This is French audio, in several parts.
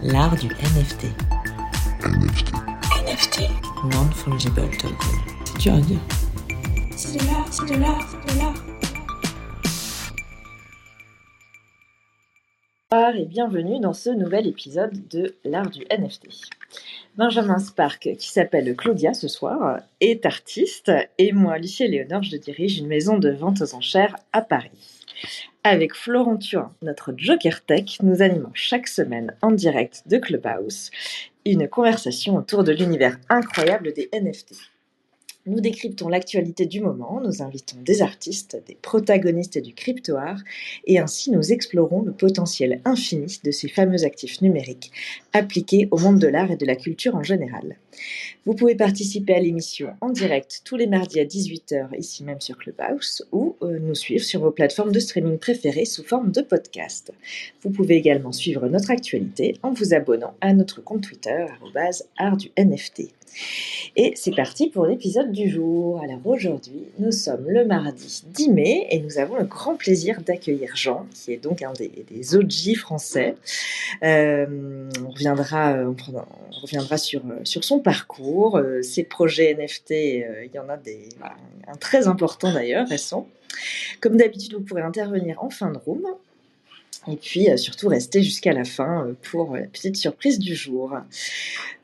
L'art du NFT. NFT. NFT. Non-fungible token. C'est dur à dire. C'est de l'art, c'est de l'art, c'est de l'art. Bonsoir et bienvenue dans ce nouvel épisode de l'art du NFT. Benjamin Spark, qui s'appelle Claudia ce soir, est artiste et moi, Lucie Léonore, je dirige une maison de vente aux enchères à Paris. Avec Florent Turin, notre Joker Tech, nous animons chaque semaine en direct de Clubhouse une conversation autour de l'univers incroyable des NFT. Nous décryptons l'actualité du moment, nous invitons des artistes, des protagonistes du crypto-art, et ainsi nous explorons le potentiel infini de ces fameux actifs numériques appliqués au monde de l'art et de la culture en général. Vous pouvez participer à l'émission en direct tous les mardis à 18h ici même sur Clubhouse ou euh, nous suivre sur vos plateformes de streaming préférées sous forme de podcast. Vous pouvez également suivre notre actualité en vous abonnant à notre compte Twitter art NFT. Et c'est parti pour l'épisode du jour. Alors aujourd'hui, nous sommes le mardi 10 mai et nous avons le grand plaisir d'accueillir Jean, qui est donc un des, OG français. Euh, on reviendra, on, reviendra sur, euh, sur son parcours, euh, ses projets NFT, euh, il y en a des, très important d'ailleurs, récent. Comme d'habitude, vous pourrez intervenir en fin de room. Et puis euh, surtout rester jusqu'à la fin euh, pour la petite surprise du jour.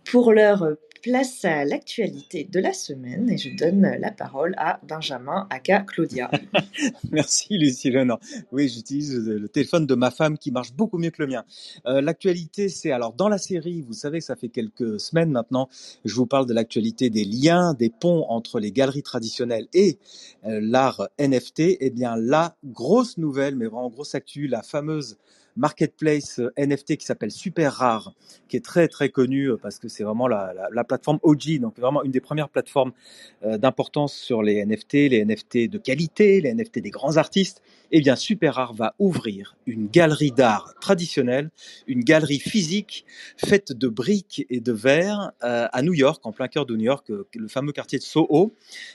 Pour l'heure, euh, place à l'actualité de la semaine et je donne la parole à Benjamin aka Claudia. Merci Lucie Léonard. Oui, j'utilise le téléphone de ma femme qui marche beaucoup mieux que le mien. Euh, l'actualité, c'est alors dans la série, vous savez ça fait quelques semaines maintenant, je vous parle de l'actualité des liens, des ponts entre les galeries traditionnelles et euh, l'art NFT. Eh bien, la grosse nouvelle, mais vraiment grosse actu, la fameuse marketplace euh, NFT qui s'appelle Super Rare, qui est très très connue euh, parce que c'est vraiment la, la, la plateforme OG, donc vraiment une des premières plateformes euh, d'importance sur les NFT, les NFT de qualité, les NFT des grands artistes, eh bien Super Art va ouvrir une galerie d'art traditionnelle, une galerie physique faite de briques et de verre à New York, en plein cœur de New York, le fameux quartier de Soho,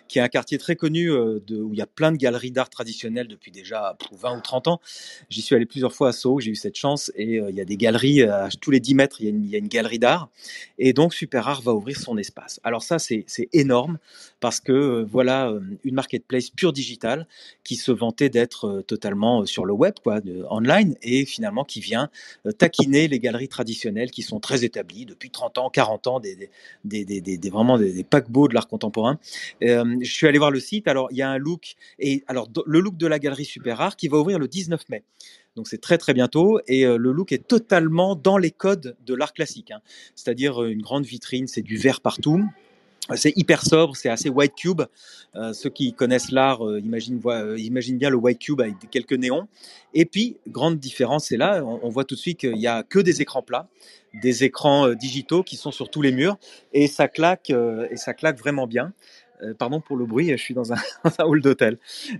qui est un quartier très connu où il y a plein de galeries d'art traditionnelles depuis déjà pff, 20 ou 30 ans. J'y suis allé plusieurs fois à Soho, j'ai eu cette chance, et euh, il y a des galeries, euh, à tous les 10 mètres, il y a une, galerie d'art, et donc Super Art va ouvrir son espace. Alors ça, c'est énorme, parce que euh, voilà une marketplace pure digitale qui se vantait d'être totalement sur le web, quoi, online, et finalement qui vient taquiner les galeries traditionnelles qui sont très établies depuis 30 ans, 40 ans, des, des, vraiment des, paquebots de l'art contemporain. Je suis allé voir le site, alors il y a un look, et alors le look de la galerie Super Rare qui va ouvrir le 19 mai. Donc c'est très très bientôt et euh, le look est totalement dans les codes de l'art classique, hein. c'est-à-dire euh, une grande vitrine, c'est du vert partout, c'est hyper sobre, c'est assez white cube. Euh, ceux qui connaissent l'art imaginent, bien le white cube avec quelques néons. Et puis, grande différence, c'est là, on, voit tout de suite qu'il y a que des écrans plats, des écrans digitaux qui sont sur tous les murs, et ça claque, et ça claque vraiment bien. Euh, pardon pour le bruit, je suis dans un, hall d'hôtel.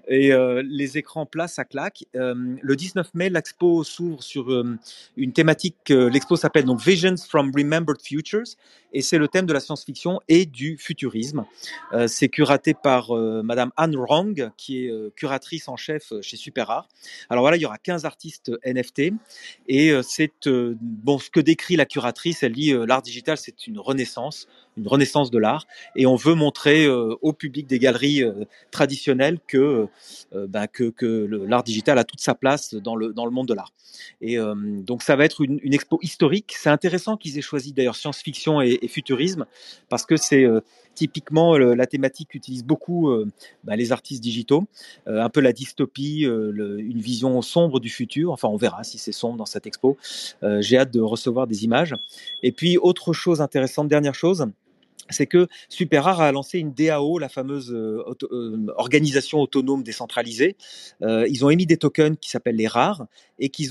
Et euh, les écrans plats, ça claque. Euh, le 19 mai, l'expo s'ouvre sur une thématique. l'expo s'appelle Visions from Remembered Futures, et c'est le thème de la science-fiction et du futurisme. Euh, c'est curaté par euh, Madame Anne Rong, qui est euh, curatrice en chef euh, chez Super Art. Alors voilà, il y aura 15 artistes NFT, et c'est bon ce que décrit la curatrice. Elle dit l'art digital, c'est une renaissance, une renaissance de l'art, et on veut montrer au public des galeries traditionnelles que le- l'art digital a toute sa place dans le dans le monde de l'art. Et donc ça va être une expo historique. C'est intéressant qu'ils aient choisi d'ailleurs science-fiction et, et futurisme parce que c'est euh, typiquement la thématique qu'utilisent beaucoup euh, bah, les artistes digitaux, Euh, un peu la dystopie, une vision sombre du futur. Enfin, on verra si c'est sombre dans cette expo. J'ai hâte de recevoir des images. Et puis autre chose intéressante, dernière chose c'est que Super Rare a lancé une DAO, la fameuse euh, euh, organisation autonome décentralisée. Euh, ils ont émis des tokens qui s'appellent les rares et qui,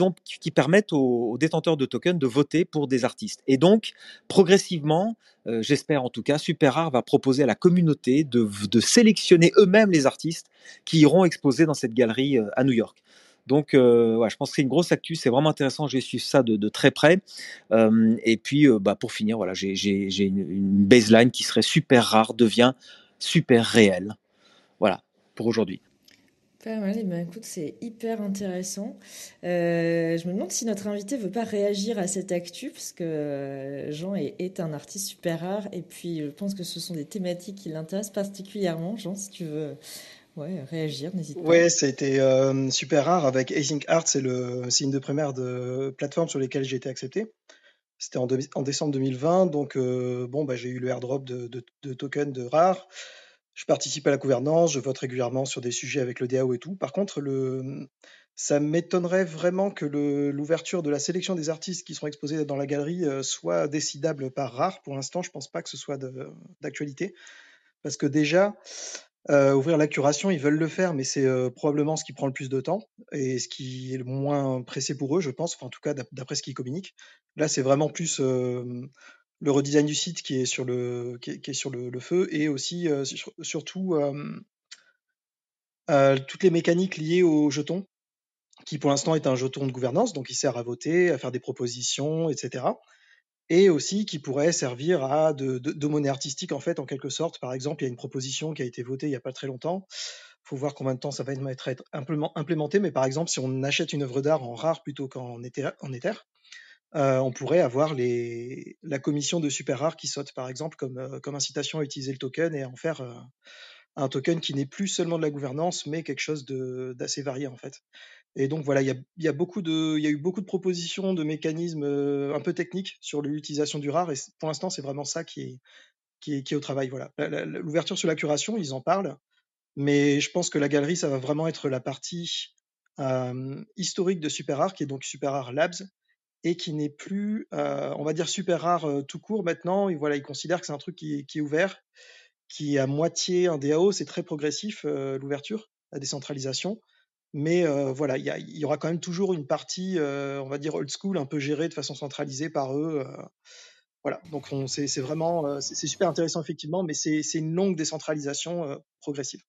permettent aux, détenteurs de tokens de voter pour des artistes. Et donc, progressivement, j'espère en tout cas, Super Rare va proposer à la communauté de, sélectionner eux-mêmes les artistes qui iront exposer dans cette galerie à New York. Donc, euh, je pense que c'est une grosse actu, c'est vraiment intéressant. Je vais suivre ça de, très près. Euh, et puis, euh, bah, pour finir, voilà, j'ai une, baseline qui serait super rare, devient super réelle. Voilà, pour aujourd'hui. Pas mal, eh ben, écoute, c'est hyper intéressant. Je me demande si notre invité veut pas réagir à cette actu, parce que Jean est un artiste super rare, et puis je pense que ce sont des thématiques qui l'intéressent particulièrement. Jean, si tu veux ouais, réagir, n'hésite pas. Ouais, c'était euh, super rare avec Async Art, c'est signe de primaire de plateforme sur lesquelles j'ai été accepté. C'était en, décembre 2020, donc euh, bon, bah, j'ai eu le airdrop de, de, de tokens de rare. Je participe à la gouvernance, je vote régulièrement sur des sujets avec le DAO et tout. Par contre, ça m'étonnerait vraiment que l'ouverture de la sélection des artistes qui seront exposés dans la galerie euh, soit décidable par rare. Pour l'instant, je pense pas que ce soit d'actualité. Parce que déjà, euh, ouvrir la curation, ils veulent le faire, mais c'est euh, probablement ce qui prend le plus de temps et ce qui est le moins pressé pour eux, je pense, enfin, en tout cas d'ap- d'après ce qu'ils communiquent. Là, c'est vraiment plus le redesign du site qui est sur le, feu et aussi sur- surtout euh, toutes les mécaniques liées au jeton, qui pour l'instant est un jeton de gouvernance, donc il sert à voter, à faire des propositions, etc. Et aussi qui pourrait servir à de, monnaie artistique en fait, en quelque sorte. Par exemple, il y a une proposition qui a été votée il n'y a pas très longtemps. faut voir combien de temps ça va être, être implément- implémenté, mais par exemple, si on achète une œuvre d'art en rare plutôt qu'en éther, euh, on pourrait avoir la commission de super rare qui saute, par exemple, comme, euh, incitation à utiliser le token et à en faire euh, un token qui n'est plus seulement de la gouvernance, mais quelque chose d'assez varié en fait. Et donc voilà, il y a, eu beaucoup de propositions, de mécanismes euh, un peu techniques sur l'utilisation du rare, et pour l'instant, c'est vraiment ça qui est, au travail. Voilà, l'ouverture sur la curation, ils en parlent, mais je pense que la galerie, ça va vraiment être la partie euh, historique de Super Rare, qui est donc Super Rare Labs, et qui n'est plus, euh, on va dire, Super Rare tout court maintenant. Et voilà, ils considèrent que c'est un truc qui est, ouvert, qui est à moitié un DAO, c'est très progressif, l'ouverture, la décentralisation. Mais voilà, il y, aura quand même toujours une partie, on va dire, old school, un peu gérée de façon centralisée par eux. voilà, donc on- c'est vraiment, c'est super intéressant effectivement, mais c'est une longue décentralisation progressive.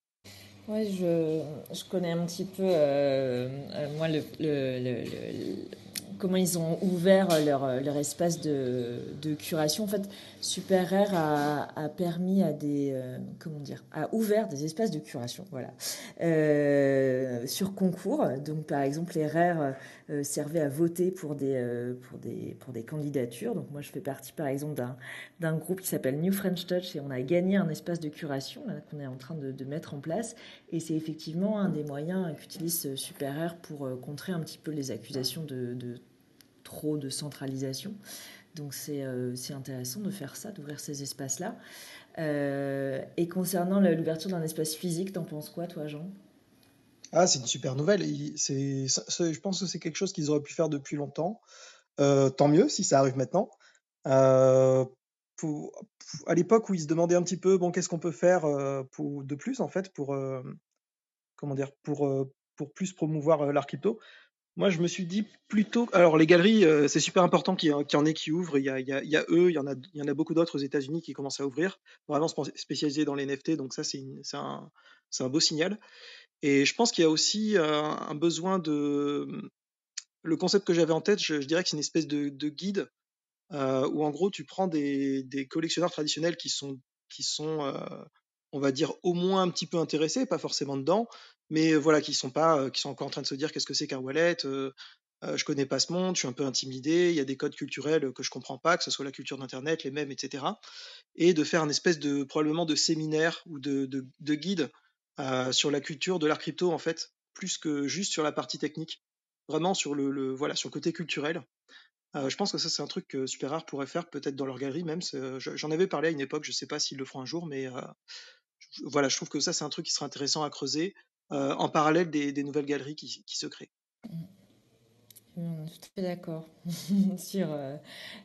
Ouais, je, je connais un petit peu, euh, moi, le- comment ils ont ouvert leur, leur espace de, de curation. En fait, Super a, a permis à des, euh, comment dire, a ouvert des espaces de curation, voilà, euh, sur concours. Donc, par exemple, les Rares euh, servaient à voter pour des, euh, pour, des, pour des candidatures. Donc, moi, je fais partie, par exemple, d'un d'un groupe qui s'appelle New French Touch et on a gagné un espace de curation qu'on est en train de, mettre en place. Et c'est effectivement un des moyens qu'utilise Super pour euh, contrer un petit peu les accusations de trop de centralisation. Donc c'est euh, c'est intéressant de faire ça, d'ouvrir ces espaces-là. Euh, et concernant l'ouverture d'un espace physique, t'en penses quoi, toi, Jean? Ah, c'est une super nouvelle. Je pense que c'est quelque chose qu'ils auraient pu faire depuis longtemps. Euh, tant mieux si ça arrive maintenant. À l'époque où ils se demandaient un petit peu, bon, qu'est-ce qu'on peut faire de plus en fait pour comment dire, pour pour plus promouvoir l'art. Moi, je me suis dit plutôt. Alors, les galeries, euh, c'est super important qu'il y, en- ait qui ouvrent. Il y a, a- eux, il y en a, beaucoup d'autres aux États-Unis qui commencent à ouvrir, vraiment spé- spécialisés dans les NFT. Donc, ça, c'est un, beau signal. Et je pense qu'il y a aussi euh, un besoin de. Le concept que j'avais en tête, je, dirais que c'est une espèce de, de guide euh, où, en gros, tu prends des, collectionneurs traditionnels qui sont, qui sont on va dire, au moins un petit peu intéressés, pas forcément dedans, mais voilà, qui sont pas, qui sont encore en train de se dire qu'est-ce que c'est qu'un wallet, je connais pas ce monde, je suis un peu intimidé, il y a des codes culturels que je comprends pas, que ce soit la culture d'internet, les mêmes, etc. Et de faire un espèce de probablement de séminaire ou de, de, de guide sur la culture de l'art crypto en fait, plus que juste sur la partie technique, vraiment sur le, le voilà sur le côté culturel. Je pense que ça c'est un truc que Super Rare pourrait faire peut-être dans leur galerie même. J'en avais parlé à une époque, je sais pas s'ils le feront un jour, mais voilà, je trouve que ça c'est un truc qui serait intéressant à creuser euh, en parallèle des, des nouvelles galeries qui, qui se créent. Hum, Tout à fait d'accord sur euh,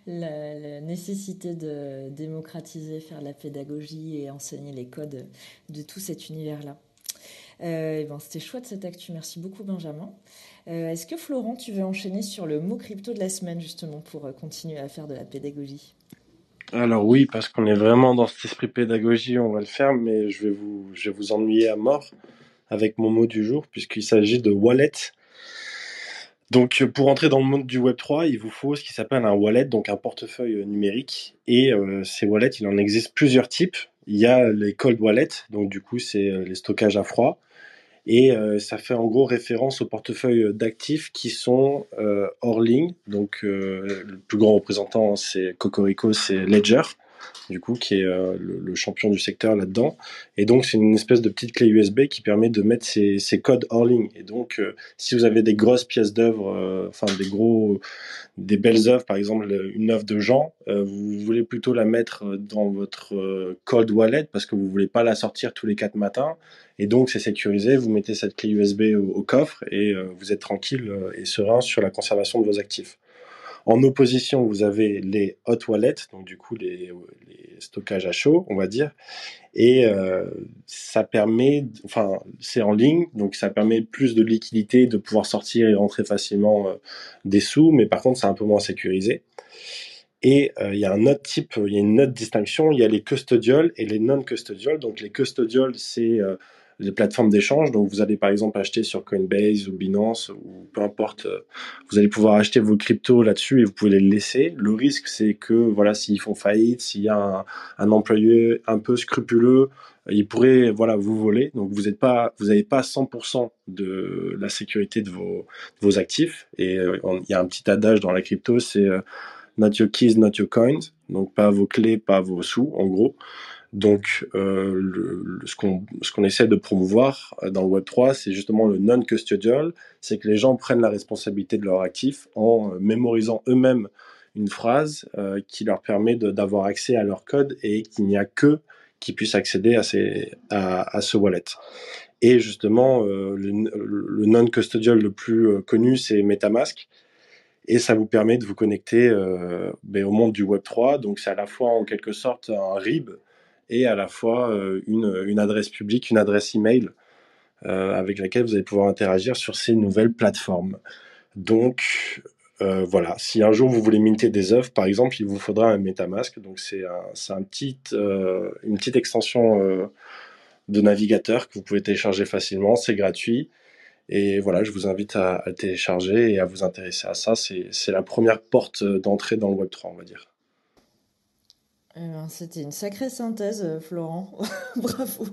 la, la nécessité de démocratiser, faire de la pédagogie et enseigner les codes de tout cet univers-là. Euh, ben, C'était chouette cette actu, merci beaucoup Benjamin. Euh, Est-ce que Florent, tu veux enchaîner sur le mot crypto de la semaine justement pour continuer à faire de la pédagogie? Alors oui, parce qu'on est vraiment dans cet esprit pédagogie, on va le faire, mais je vais vous, je vais vous ennuyer à mort avec mon mot du jour, puisqu'il s'agit de wallet. Donc euh, pour entrer dans le monde du Web3, il vous faut ce qui s'appelle un wallet, donc un portefeuille euh, numérique. Et euh, ces wallets, il en existe plusieurs types. Il y a les cold wallets, donc du coup c'est les stockages à froid. Et ça fait en gros référence au portefeuille d'actifs qui sont hors ligne. Donc le plus grand représentant, c'est Cocorico, c'est Ledger du coup, qui est euh, le, champion du secteur là-dedans. Et donc, c'est une espèce de petite clé USB qui permet de mettre ces, codes hors ligne. Et donc, euh, si vous avez des grosses pièces d'œuvre, euh, enfin des gros, des belles œuvres, par exemple une œuvre de Jean, vous voulez plutôt la mettre dans votre code wallet parce que vous voulez pas la sortir tous les quatre matins. Et donc, c'est sécurisé. Vous mettez cette clé USB au, au coffre et vous êtes tranquille et serein sur la conservation de vos actifs. En opposition, vous avez les hot wallets, donc du coup les, stockages à chaud, on va dire, et euh, ça permet, enfin c'est en ligne, donc ça permet plus de liquidité, de pouvoir sortir et rentrer facilement euh, des sous, mais par contre c'est un peu moins sécurisé. Et euh, il y a un autre type, il y a une autre distinction, il y a les custodial et les non-custodial. Donc les custodial, c'est les plateformes d'échange. Donc, vous allez par exemple acheter sur Coinbase ou Binance ou peu importe, euh, vous allez pouvoir acheter vos cryptos là-dessus et vous pouvez les laisser. Le risque, c'est que voilà, s'ils font faillite, s'il y a un, employé un peu scrupuleux, euh, il pourrait voilà vous voler. Donc, vous n'êtes pas, vous n'avez pas 100% de la sécurité de vos, actifs. Et euh, il y a un petit adage dans la crypto, c'est not your keys, not your coins. Donc, pas vos clés, pas vos sous, en gros. Donc, euh, le, ce qu'on essaie de promouvoir euh, dans le Web3, c'est justement le non-custodial, c'est que les gens prennent la responsabilité de leur actif en euh, mémorisant eux-mêmes une phrase qui leur permet d'avoir accès à leur code et qu'il n'y a que qui puissent accéder à, ces, à, ce wallet. Et justement, le, le non-custodial le plus connu, c'est MetaMask. Et ça vous permet de vous connecter ben, au monde du Web3. Donc c'est à la fois en quelque sorte un RIB, et à la fois euh, une, adresse publique, une adresse email euh, avec laquelle vous allez pouvoir interagir sur ces nouvelles plateformes. Donc, euh, voilà, si un jour vous voulez minter des œuvres, par exemple, il vous faudra un MetaMask. Donc c'est un, un une petite extension de navigateur que vous pouvez télécharger facilement. C'est gratuit. Et voilà, je vous invite à, à télécharger et à vous intéresser à ça. C'est la première porte d'entrée dans le Web3, on va dire. Eh ben, c'était une sacrée synthèse, euh, Florent. Bravo.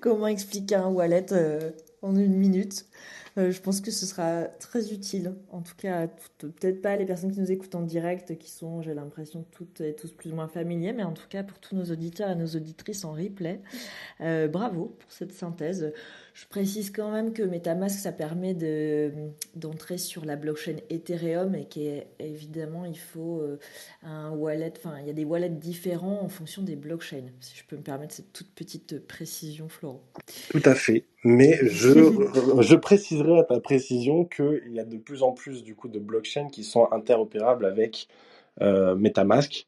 Comment expliquer un wallet euh, en une minute? Euh, je pense que ce sera très utile, en tout cas, peut-être pas les personnes qui nous écoutent en direct, qui sont, j'ai l'impression, toutes et tous plus ou moins familiers, mais en tout cas pour tous nos auditeurs et nos auditrices en replay. bravo pour cette synthèse. Je précise quand même que MetaMask, ça permet d'entrer sur la blockchain Ethereum et qu'évidemment, il faut euh, un wallet, enfin, il y a des wallets différents en fonction des blockchains, si je peux me permettre cette toute petite précision, Florent. Tout à fait. Mais je, je préciserai à ta précision qu'il y a de plus en plus du coup de blockchains qui sont interopérables avec euh, MetaMask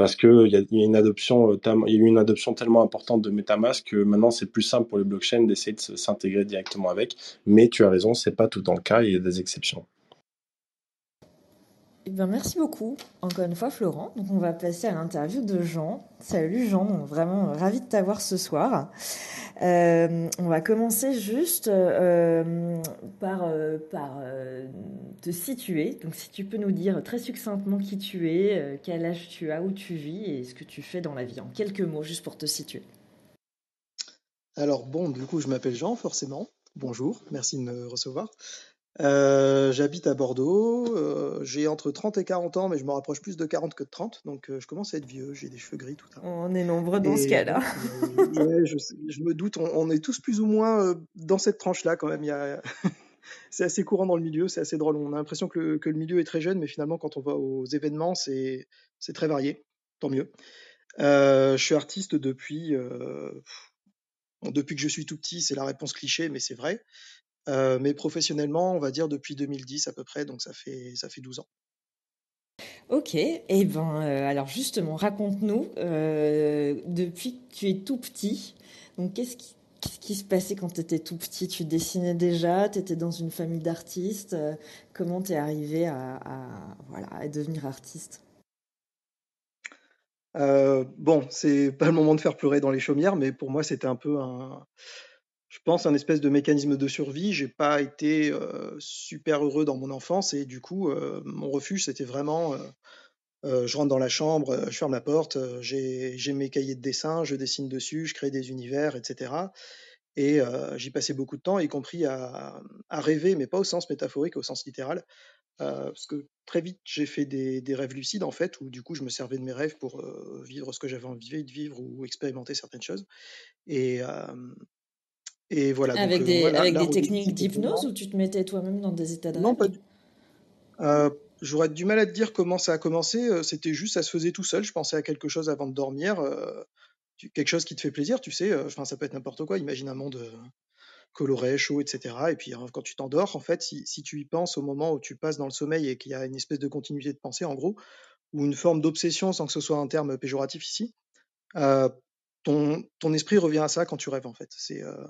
parce qu'il y, a, y a une adoption, euh, y a eu une adoption tellement importante de MetaMask que maintenant c'est plus simple pour les blockchains d'essayer de s'intégrer directement avec. Mais tu as raison, c'est pas tout dans le cas, il y a des exceptions. Eh ben, merci beaucoup, encore une fois, Florent. On va passer à l'interview de Jean. Salut Jean, vraiment ravi de t'avoir ce soir. Euh, on va commencer juste euh, par, euh, par te situer. Donc, si tu peux nous dire très succinctement qui tu es, quel âge tu as, où tu vis et ce que tu fais dans la vie, en quelques mots, juste pour te situer. Alors, bon, du coup, je m'appelle Jean, forcément. Bonjour, merci de me recevoir. Euh, j'habite à Bordeaux. Euh, j'ai entre 30 et 40 ans, mais je me rapproche plus de 40 que de 30. Donc, euh, je commence à être vieux. J'ai des cheveux gris, tout ça. On est nombreux dans ce cas-là. je, me doute, on, est tous plus ou moins dans cette tranche-là quand même. c'est assez courant dans le milieu, c'est assez drôle. On a l'impression que le, que le, milieu est très jeune, mais finalement, quand on va aux événements, c'est très varié. Tant mieux. je suis artiste depuis, depuis que je suis tout petit. C'est la réponse cliché, mais c'est vrai. Euh, mais professionnellement, on va dire depuis 2010 à peu près, donc ça fait, ça fait 12 ans. Ok, et eh ben euh, alors justement, raconte-nous, euh, depuis que tu es tout petit, donc qu'est-ce qui, se passait quand tu étais tout petit? Tu dessinais déjà, tu étais dans une famille d'artistes, comment tu es arrivé à, voilà, à devenir artiste? Bon, c'est pas le moment de faire pleurer dans les chaumières, mais pour moi c'était un peu un, je pense, un espèce de mécanisme de survie. J'ai pas été euh, super heureux dans mon enfance et du coup, euh, mon refuge, c'était vraiment, euh, je rentre dans la chambre, je ferme la porte, j'ai mes cahiers de dessin, je dessine dessus, je crée des univers, etc. Et j'y passais beaucoup de temps, y compris à, rêver, mais pas au sens métaphorique, au sens littéral. Parce que très vite, j'ai fait des, rêves lucides, en fait, où du coup, je me servais de mes rêves pour vivre ce que j'avais envie de vivre ou expérimenter certaines choses. Et, et voilà. Donc, Avec euh, des, avec techniques d'hypnose ou tu te mettais toi-même dans des états non, pas du euh, J'aurais du mal à te dire comment ça a commencé. euh, C'était juste, ça se faisait tout seul. Je pensais à quelque chose avant de dormir. euh, quelque chose qui te fait plaisir, tu sais. Enfin, ça peut être n'importe quoi. Imagine un monde euh, coloré, chaud, etc. Et puis, hein, quand tu t'endors, en fait, si, si tu y penses au moment où tu passes dans le sommeil et qu'il y a une espèce de continuité de pensée, en gros, ou une forme d'obsession, sans que ce soit un terme péjoratif ici, ton, esprit revient à ça quand tu rêves, en fait. Euh,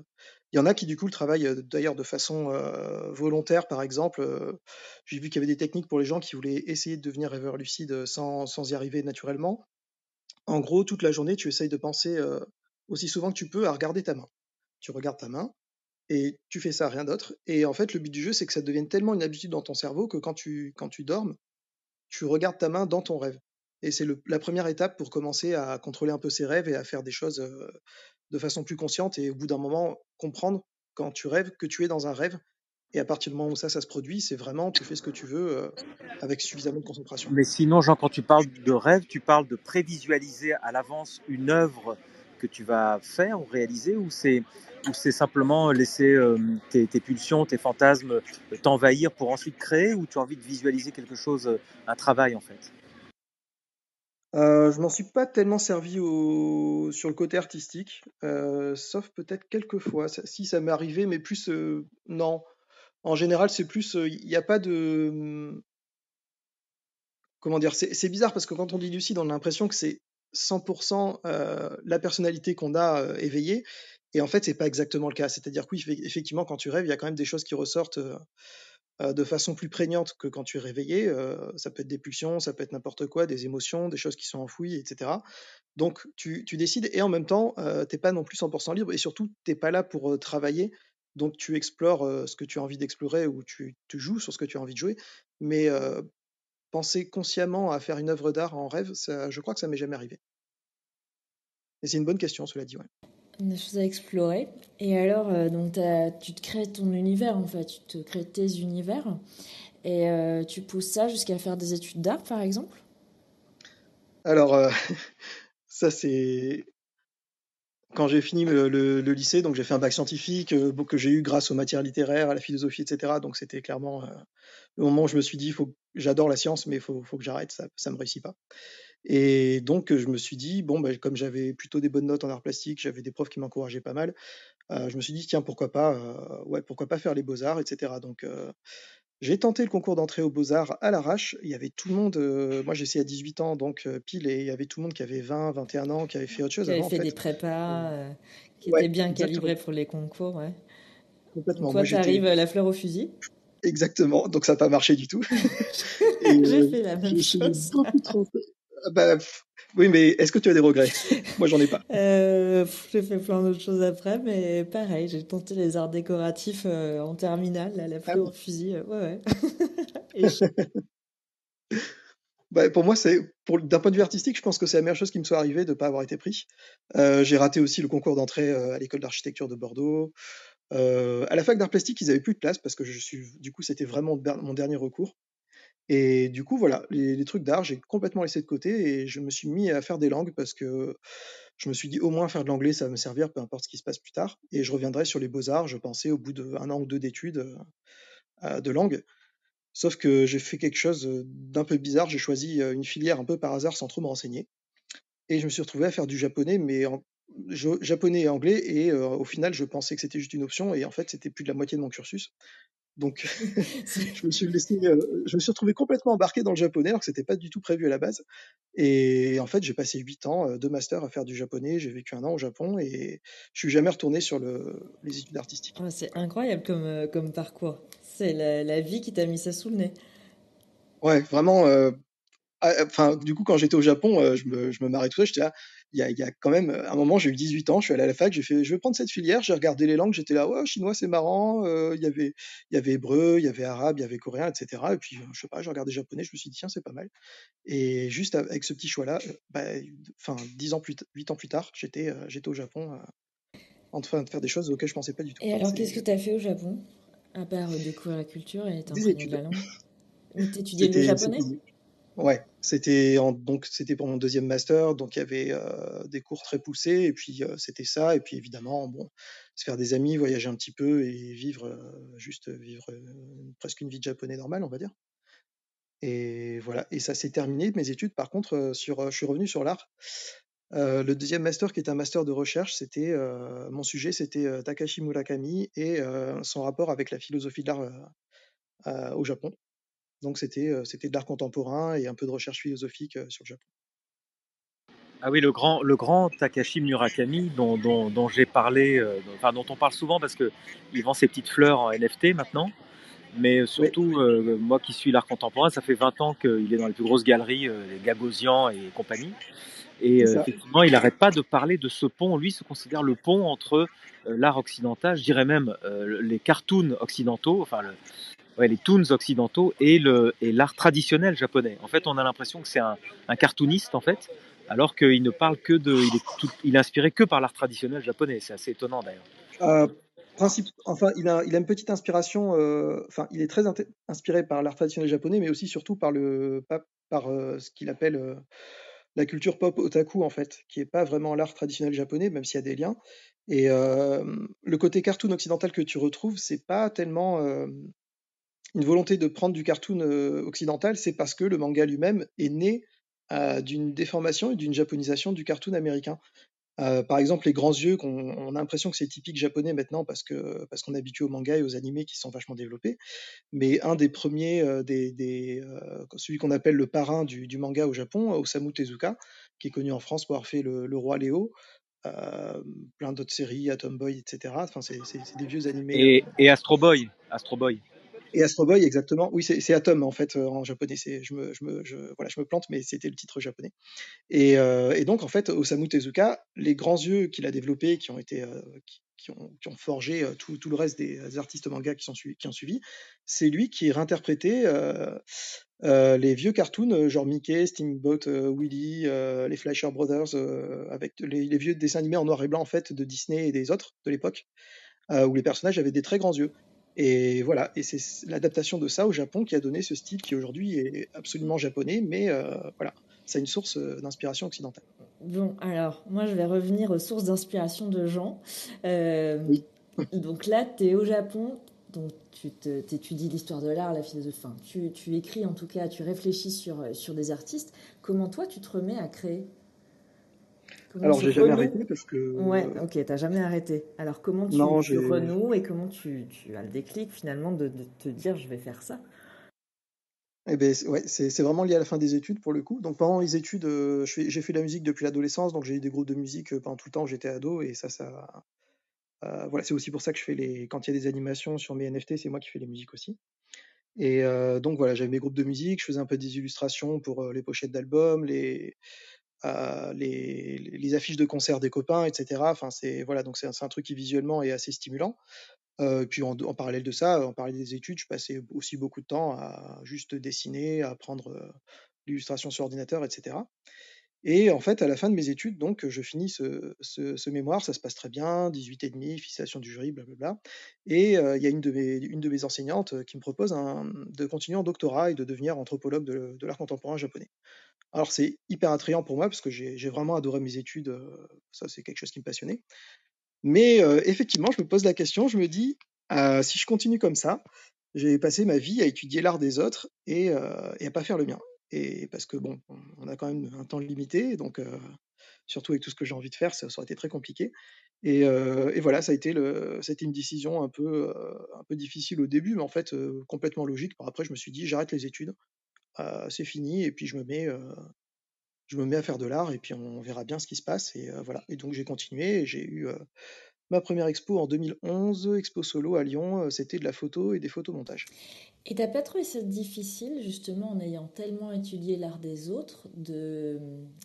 il y en a qui, du coup, le travaillent euh, d'ailleurs de façon euh, volontaire, par exemple. J'ai vu qu'il y avait des techniques pour les gens qui voulaient essayer de devenir rêveur lucide sans, y arriver naturellement. En gros, toute la journée, tu essayes de penser aussi souvent que tu peux à regarder ta main. Tu regardes ta main et tu fais ça, rien d'autre. Et en fait, le but du jeu, c'est que ça devienne tellement une habitude dans ton cerveau que quand tu dormes, tu regardes ta main dans ton rêve. Et c'est la première étape pour commencer à contrôler un peu ses rêves et à faire des choses euh, de façon plus consciente et au bout d'un moment comprendre quand tu rêves que tu es dans un rêve. Et à partir du moment où ça, ça se produit, c'est vraiment tu fais ce que tu veux euh, avec suffisamment de concentration. Mais sinon, Jean, quand tu parles de rêve, tu parles de prévisualiser à l'avance une œuvre que tu vas faire ou réaliser, ou c'est ou c'est simplement laisser euh, tes, tes pulsions, tes fantasmes t'envahir pour ensuite créer, ou tu as envie de visualiser quelque chose, un travail en fait? Euh, je m'en suis pas tellement servi sur le côté artistique, euh, sauf peut-être quelques fois. Si ça m'est arrivé, mais plus euh, non. En général, c'est plus, il n'y a pas de, comment dire, c'est bizarre parce que quand on dit lucide, on a l'impression que c'est 100% euh, la personnalité qu'on a éveillée, et en fait, c'est pas exactement le cas. C'est-à-dire que effectivement, quand tu rêves, il y a quand même des choses qui ressortent de façon plus prégnante que quand tu es réveillé. Euh, ça peut être des pulsions, ça peut être n'importe quoi, des émotions, des choses qui sont enfouies, etc. Donc, tu, tu décides et en même temps, euh, t'es pas non plus 100% libre et surtout, t'es pas là pour euh, travailler. Donc, tu explores euh, ce que tu as envie d'explorer ou tu, tu joues sur ce que tu as envie de jouer. Mais euh, penser consciemment à faire une œuvre d'art en rêve, ça, je crois que ça m'est jamais arrivé. Et c'est une bonne question, cela dit. Ouais. Des choses à explorer. Et alors, euh, donc tu te crées ton univers en fait, tu te crées tes univers. Et euh, tu pousses ça jusqu'à faire des études d'art par exemple? Alors, euh, ça, c'est quand j'ai fini le, lycée, donc j'ai fait un bac scientifique que j'ai eu grâce aux matières littéraires, à la philosophie, etc. Donc c'était clairement le moment où je me suis dit, j'adore la science, mais il faut, faut que j'arrête, ça, ça me réussit pas. Et donc je me suis dit, bon, bah, comme j'avais plutôt des bonnes notes en art plastique, j'avais des profs qui m'encourageaient pas mal, euh, je me suis dit, tiens, pourquoi pas, euh, ouais, pourquoi pas faire les beaux-arts, etc. Donc euh, j'ai tenté le concours d'entrée aux Beaux-Arts à l'arrache. Il y avait tout le monde, moi j'ai essayé à 18 ans, donc pile, et il y avait tout le monde qui avait 20, 21 ans, qui avait fait autre chose Qui avait avant, en fait des prépas, qui ouais, étaient bien exactement. calibrés pour les concours, ouais. Donc Complètement. toi, Moi j'étais t'arrives la fleur au fusil? exactement, donc ça n'a pas marché du tout. J'ai fait la même chose. beaucoup trop. Ah bah, oui, mais est-ce que tu as des regrets? Moi j'en ai pas. Euh, j'ai fait plein d'autres choses après, mais pareil, j'ai tenté les arts décoratifs euh, en terminale, là, la Ah fleur oui. au fusil, euh, ouais, ouais. Et je- Bah, pour moi, c'est d'un point de vue artistique, je pense que c'est la meilleure chose qui me soit arrivée de ne pas avoir été pris. J'ai raté aussi le concours d'entrée à l'école d'architecture de Bordeaux. À la fac d'art plastique, ils avaient plus de place parce que je suis, du coup, c'était vraiment mon dernier recours. Et du coup, voilà, les, trucs d'art, j'ai complètement laissé de côté et je me suis mis à faire des langues parce que je me suis dit au moins faire de l'anglais, ça va me servir, peu importe ce qui se passe plus tard. Et je reviendrai sur les beaux-arts, je pensais, au bout d'un an ou deux d'études euh, de langue. Sauf que j'ai fait quelque chose euh, d'un peu bizarre, j'ai choisi euh, une filière un peu par hasard sans trop me renseigner. Et je me suis retrouvé à faire du japonais, mais en japonais et anglais. Et au final, je pensais que c'était juste une option, et en fait, c'était plus de la moitié de mon cursus. Donc, je me suis laissé, euh, je me suis retrouvé complètement embarqué dans le japonais, alors que c'était pas du tout prévu à la base. Et en fait, j'ai passé huit ans euh, de master à faire du japonais. J'ai vécu un an au Japon, et je suis jamais retourné sur le, les études artistiques. oh, c'est incroyable comme, euh, comme parcours. C'est la, la vie qui t'a mis ça sous le nez. Ouais, vraiment. euh, ah, Enfin, du coup, quand j'étais au Japon, euh, je me, je me marrais tout ça. J'étais là. Il y a, il y a quand même euh, un moment, j'ai eu 18 ans, je suis allé à la fac, j'ai fait, je vais prendre cette filière. J'ai regardé les langues, j'étais là, ouais, chinois, c'est marrant. euh, Il y avait, il y avait hébreu, il y avait arabe, il y avait coréen, etc. Et puis, je sais pas, j'ai regardé japonais, je me suis dit, tiens, c'est pas mal. Et juste avec ce petit choix-là, euh, bah, enfin, 10 ans plus, t- 8 ans plus tard, j'étais, euh, j'étais au Japon. euh. en train de faire des choses auxquelles je pensais pas du tout. Et alors, qu'est-ce que tu as fait au Japon À part découvrir la culture et t'imprégner de la langue? T'étudiais le japonais? Ouais, c'était donc c'était pour mon deuxième master, donc il y avait euh, des cours très poussés, et puis euh, c'était ça, et puis évidemment, bon, se faire des amis, voyager un petit peu et vivre euh, juste vivre presque une vie de japonais normale, on va dire. Et voilà, et ça s'est terminé. Mes études, par contre, sur, je suis revenu sur l'art. Le deuxième master, qui est un master de recherche, c'était mon sujet, c'était Takashi Murakami et son rapport avec la philosophie de l'art au Japon. Donc c'était euh, c'était de l'art contemporain et un peu de recherche philosophique euh, sur le Japon. Ah oui, le grand, le grand Takashi Murakami dont, dont, dont j'ai parlé, euh, enfin dont on parle souvent parce que il vend ses petites fleurs en NFT maintenant. Mais Oui, surtout, euh, moi qui suis l'art contemporain, ça fait 20 ans qu'il est dans les plus grosses galeries, euh, les Gagosian et compagnie. Et euh, effectivement, il n'arrête pas de parler de ce pont. Lui se considère le pont entre euh, l'art occidental, je dirais même euh, les cartoons occidentaux, enfin le, les toons occidentaux et l'art traditionnel japonais. En fait, on a l'impression que c'est un, cartooniste en fait, alors qu'il ne parle que de, il est, inspiré que par l'art traditionnel japonais. C'est assez étonnant d'ailleurs. Euh, enfin, il a, une petite inspiration. euh, Enfin, il est très inspiré par l'art traditionnel japonais, mais aussi surtout par le par, euh, ce qu'il appelle la culture pop otaku en fait, qui est pas vraiment l'art traditionnel japonais, même s'il y a des liens. Et le côté cartoon occidental que tu retrouves, c'est pas tellement une volonté de prendre du cartoon euh, occidental, c'est parce que le manga lui-même est né euh, d'une déformation et d'une japonisation du cartoon américain. Euh, par exemple, les grands yeux, qu'on, on a l'impression que c'est typique japonais maintenant parce que parce qu'on est habitué aux mangas et aux animés qui sont vachement développés. Mais un des premiers, euh, des, des, euh, celui qu'on appelle le parrain du, du manga au Japon, Osamu Tezuka, qui est connu en France pour avoir fait le, le roi Léo, plein d'autres séries, Atom Boy, etc. Enfin, c'est, c'est- c'est des vieux animés. Et, et Astro Boy, Astro Boy. Et Astro Boy, exactement. Oui, c'est, Atom en fait euh, en japonais. Je me, je me, voilà, je me plante, mais c'était le titre japonais. Et, euh, et donc, en fait, Osamu Tezuka, les grands yeux qu'il a développés, qui ont été, euh, qui, ont, forgé tout, le reste des, artistes manga qui, ont suivi, c'est lui qui réinterprétait euh, les vieux cartoons, genre Mickey, Steamboat Willie, les Fleischer Brothers, avec les, vieux dessins animés en noir et blanc en fait de Disney et des autres de l'époque, où les personnages avaient des très grands yeux. Et voilà, et c'est l'adaptation de ça au Japon qui a donné ce style qui aujourd'hui est absolument japonais, mais euh, voilà, c'est une source euh, d'inspiration occidentale. Bon, alors, moi, je vais revenir aux sources d'inspiration de Jean. Euh, Oui. donc là, tu es au Japon, donc tu étudies l'histoire de l'art, la philosophie, enfin, tu, tu écris en tout cas, tu réfléchis sur, sur des artistes. Comment toi, tu te remets à créer? Comment Alors, j'ai jamais arrêté parce que. Ouais, ok, t'as jamais arrêté. Alors, comment tu, Non, tu j'ai- renoues et comment tu, tu as le déclic finalement de, de te dire je vais faire ça? Eh ben, ouais, c'est vraiment lié à la fin des études pour le coup. Donc pendant les études, euh, j'ai fait de la musique depuis l'adolescence, donc j'ai eu des groupes de musique euh, pendant tout le temps où j'étais ado, et ça, ça, euh, voilà, c'est aussi pour ça que je fais les, quand il y a des animations sur mes NFT, c'est moi qui fais les musiques aussi. Et euh, donc voilà, j'avais mes groupes de musique, je faisais un peu des illustrations pour euh, les pochettes d'albums, les, euh, les, affiches de concerts des copains, etc. Enfin, c'est voilà, donc c'est un, truc qui visuellement est assez stimulant. Euh, puis en, parallèle de ça, en parallèle des études, je passais aussi beaucoup de temps à juste dessiner, à apprendre euh, l'illustration sur ordinateur, etc. Et en fait, à la fin de mes études, donc, je finis ce, mémoire, ça se passe très bien, 18 et demi, fixation du jury, blablabla. Et il y a une de mes, une de mes enseignantes qui me propose de continuer en doctorat et de devenir anthropologue de l'art contemporain japonais. Alors c'est hyper attrayant pour moi parce que j'ai vraiment adoré mes études, ça c'est quelque chose qui me passionnait. Mais effectivement, je me pose la question, je me dis, si je continue comme ça, j'ai passé ma vie à étudier l'art des autres et, euh, et à pas faire le mien. Et parce que bon, on a quand même un temps limité, donc surtout avec tout ce que j'ai envie de faire, ça, aurait été très compliqué. Et, voilà, ça a été une décision un peu, un peu difficile au début, mais en fait complètement logique. Après, je me suis dit, j'arrête les études, c'est fini, et puis je me mets, je me mets à faire de l'art, et puis on verra bien ce qui se passe. Et voilà. Et donc j'ai continué, et j'ai eu ma première expo en 2011, expo solo à Lyon. C'était de la photo et des photomontages. Et t'as pas trouvé ça difficile, justement, en ayant tellement étudié l'art des autres, de,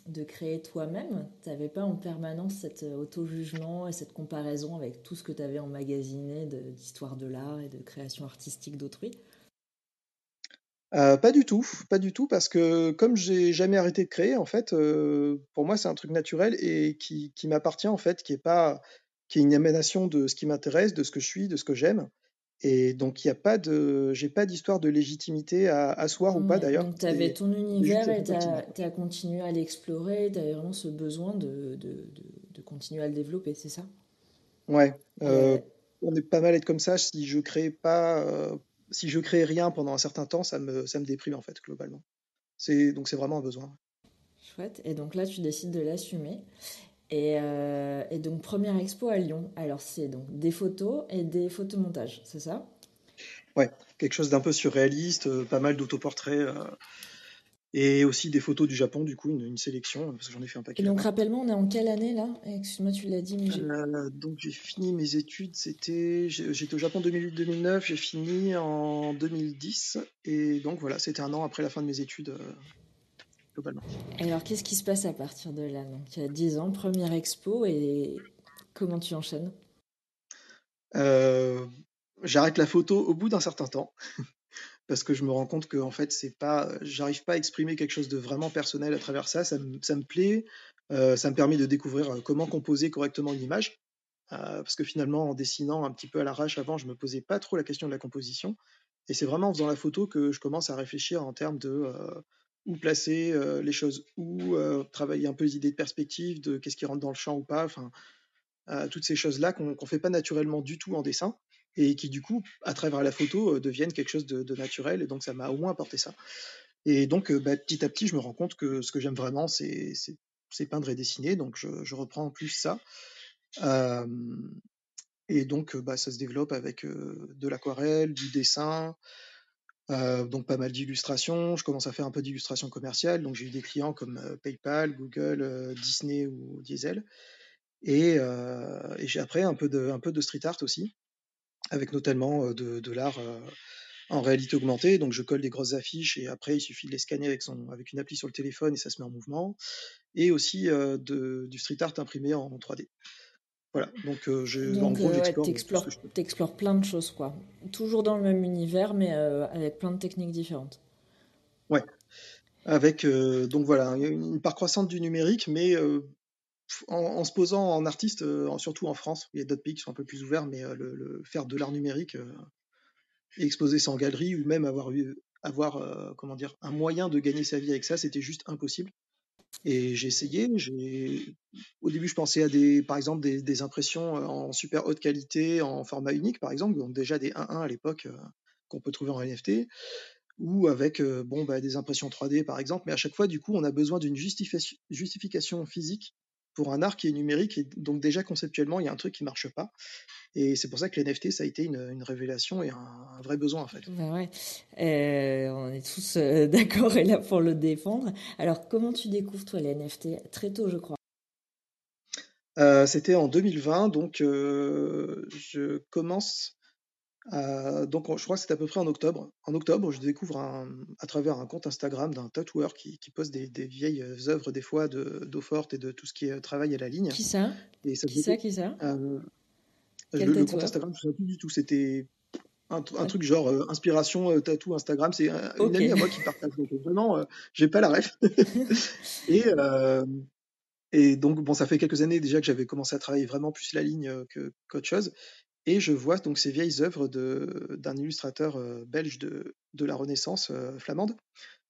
de créer toi-même? T'avais pas en permanence cet auto-jugement et cette comparaison avec tout ce que t'avais emmagasiné de- d'histoire de l'art et de création artistique d'autrui? Euh, pas du tout, pas du tout, parce que comme j'ai jamais arrêté de créer, en fait, euh, pour moi c'est un truc naturel et qui, qui m'appartient en fait, qui est pas, qui est une émanation de ce qui m'intéresse, de ce que je suis, de ce que j'aime. Et donc, il n'y a pas de, j'ai pas d'histoire de légitimité à asseoir ou pas d'ailleurs. donc tu avais ton univers et tu as, continué à l'explorer, tu avais vraiment ce besoin de, de, de, de continuer à le développer, c'est ça? Ouais, euh, on est pas mal à être comme ça. Si je crée pas, si je crée rien pendant un certain temps, ça me, ça me déprime en fait, globalement. C'est, donc c'est vraiment un besoin. chouette. Et donc là, tu décides de l'assumer. Et, euh, et donc, première expo à Lyon. Alors, c'est donc des photos et des photomontages, c'est ça? Ouais, quelque chose d'un peu surréaliste, euh, pas mal d'autoportraits, euh, et aussi des photos du Japon, du coup, une, une sélection, parce que j'en ai fait un Et paquet donc, là-bas. rappelle-moi, on est en quelle année là? Excuse-moi, tu l'as dit, mais j'ai. Euh, donc j'ai fini mes études, c'était, j'étais au Japon 2008-2009, j'ai fini en 2010, et donc voilà, c'était un an après la fin de mes études, euh, globalement. Et alors, qu'est-ce qui se passe à partir de là? Donc, il y a 10 ans, première expo, et comment tu enchaînes? Euh, j'arrête la photo au bout d'un certain temps. Parce que je me rends compte que en fait c'est pas j'arrive pas à exprimer quelque chose de vraiment personnel à travers ça. Ça me, ça me plaît euh, ça me permet de découvrir euh, comment composer correctement une image euh, parce que finalement en dessinant un petit peu à l'arrache avant je me posais pas trop la question de la composition. Et c'est vraiment en faisant la photo que je commence à réfléchir en termes de euh, où placer euh, les choses où euh, travailler un peu les idées de perspective de qu'est-ce qui rentre dans le champ ou pas enfin euh, toutes ces choses là qu'on fait pas naturellement du tout en dessin et qui du coup, à travers la photo, euh, deviennent quelque chose de, naturel. Et donc, ça m'a au moins apporté ça. Et donc, euh, bah, petit à petit, je me rends compte que ce que j'aime vraiment, c'est peindre et dessiner. Donc, je, reprends en plus ça. Et donc, euh, bah, ça se développe avec de l'aquarelle, du dessin, donc pas mal d'illustrations. Je commence à faire un peu d'illustration commerciale. Donc, j'ai eu des clients comme PayPal, Google, Disney ou Diesel. Et, j'ai après un peu de street art aussi, avec notamment de, de l'art en réalité augmentée. Donc je colle des grosses affiches et après il suffit de les scanner avec, son, avec une appli sur le téléphone et ça se met en mouvement. Et aussi euh, de, du street art imprimé en 3D. Voilà, donc euh, je, en gros euh, j'explore t'explores, t'explores plein de choses, quoi. Toujours dans le même univers, mais avec plein de techniques différentes. Ouais, avec donc voilà une, une part croissante du numérique, mais en, se posant en artiste, euh, surtout en France, il y a d'autres pays qui sont un peu plus ouverts, mais euh, le, faire de l'art numérique euh, et exposer ça en galerie ou même avoir avoir comment dire un moyen de gagner sa vie avec ça, c'était juste impossible. Et j'ai essayé. Au début je pensais à des par exemple des, impressions en super haute qualité en format unique par exemple, donc déjà des 1-1 à l'époque qu'on peut trouver en NFT ou avec bon bah, des impressions 3D par exemple. Mais à chaque fois du coup on a besoin d'une justification physique pour un art qui est numérique et donc déjà conceptuellement il y a un truc qui marche pas. Et c'est pour ça que les NFT ça a été une, une révélation et un, un vrai besoin en fait. Ben ouais, Euh, on est tous euh, d'accord et là pour le défendre. Alors, comment tu découvres, toi, les NFT? Très tôt, je crois. Euh, C'était en 2020, donc je commence à, donc je crois que c'était à peu près en octobre. En octobre, je découvre un, à travers un compte Instagram d'un tatoueur qui, qui poste des, des vieilles œuvres des fois de d'eau forte et de tout ce qui est euh, travail à la ligne. Qui ça? Et ça Qui ça? Qui ça? euh, le, le compte? Instagram, je ne sais plus du tout. C'était un, truc genre euh, inspiration euh, tatou Instagram. C'est euh, une amie à moi qui partage. Donc vraiment, euh, j'ai pas la ref. et euh, et donc bon, ça fait quelques années déjà que j'avais commencé à travailler vraiment plus la ligne euh, que qu'autre chose. Et je vois donc ces vieilles œuvres d'un illustrateur euh, belge de la Renaissance euh, flamande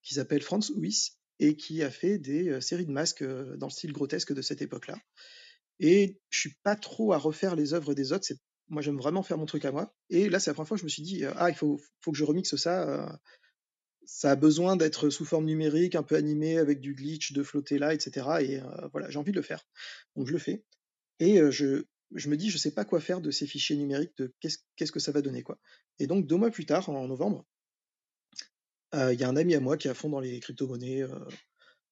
qui s'appelle Franz Huyss et qui a fait des euh, séries de masques dans le style grotesque de cette époque-là. Et je suis pas trop à refaire les œuvres des autres. Moi, j'aime vraiment faire mon truc à moi. Et là, c'est la première fois que je me suis dit, ah, il faut, que je remixe ça. ça a besoin d'être sous forme numérique, un peu animé, avec du glitch, de flotter là, etc. Et voilà, j'ai envie de le faire. Donc je le fais. Et je, je me dis, je sais pas quoi faire de ces fichiers numériques, qu'est-ce que ça va donner, quoi. Et donc, deux mois plus tard, en novembre, euh, il y a un ami à moi qui est à fond dans les crypto-monnaies euh,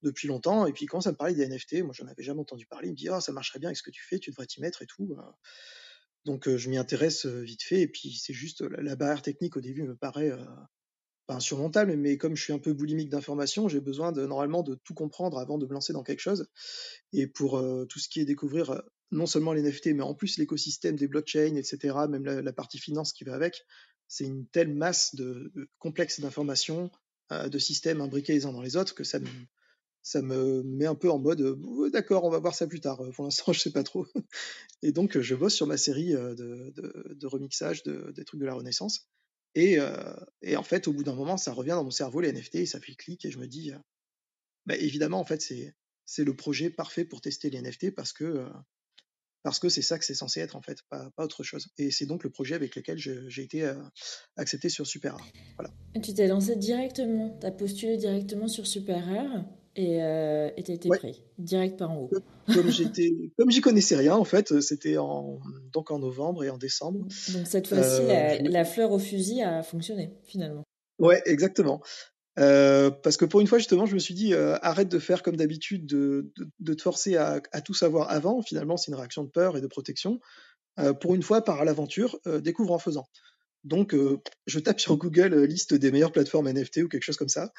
depuis longtemps. Et puis, quand ça me parlait des NFT, moi, j'en avais jamais entendu parler. Il me dit, ah, ça marcherait bien avec ce que tu fais, tu devrais t'y mettre et tout. euh. Donc, je m'y intéresse vite fait. Et puis, c'est juste la, barrière technique au début me paraît pas insurmontable, mais comme je suis un peu boulimique d'informations, j'ai besoin normalement de tout comprendre avant de me lancer dans quelque chose. Et pour euh, tout ce qui est découvrir euh, non seulement les NFT, mais en plus l'écosystème des blockchains, etc., même la, partie finance qui va avec, c'est une telle masse de, complexes d'informations, euh, de systèmes imbriqués les uns dans les autres, que ça me, ça me met un peu en mode euh, d'accord, on va voir ça plus tard. Pour l'instant, je sais pas trop. Et donc, je bosse sur ma série de, de, de remixage de, des trucs de la Renaissance. Et, et en fait, au bout d'un moment, ça revient dans mon cerveau, les NFT, et ça fait clic, et je me dis, bah, évidemment, en fait, c'est le projet parfait pour tester les NFT parce que parce que c'est ça que c'est censé être en fait, pas, autre chose. Et c'est donc le projet avec lequel j'ai été accepté sur Super Rare. Voilà. Tu t'es lancé directement, tu as postulé directement sur Super Rare et euh, tu as été pris, direct par en haut. Comme j'y connaissais rien en fait, c'était en donc en novembre et en décembre. Donc cette fois-ci, la, la, fleur au fusil a fonctionné finalement. Ouais, exactement. Euh, parce que pour une fois, justement, je me suis dit, euh, arrête de faire comme d'habitude, de, de, de, te forcer à, à, tout savoir avant. Finalement, c'est une réaction de peur et de protection. Euh, pour une fois, par l'aventure, euh, découvre en faisant. Donc, euh, je tape sur Google liste des meilleures plateformes NFT ou quelque chose comme ça.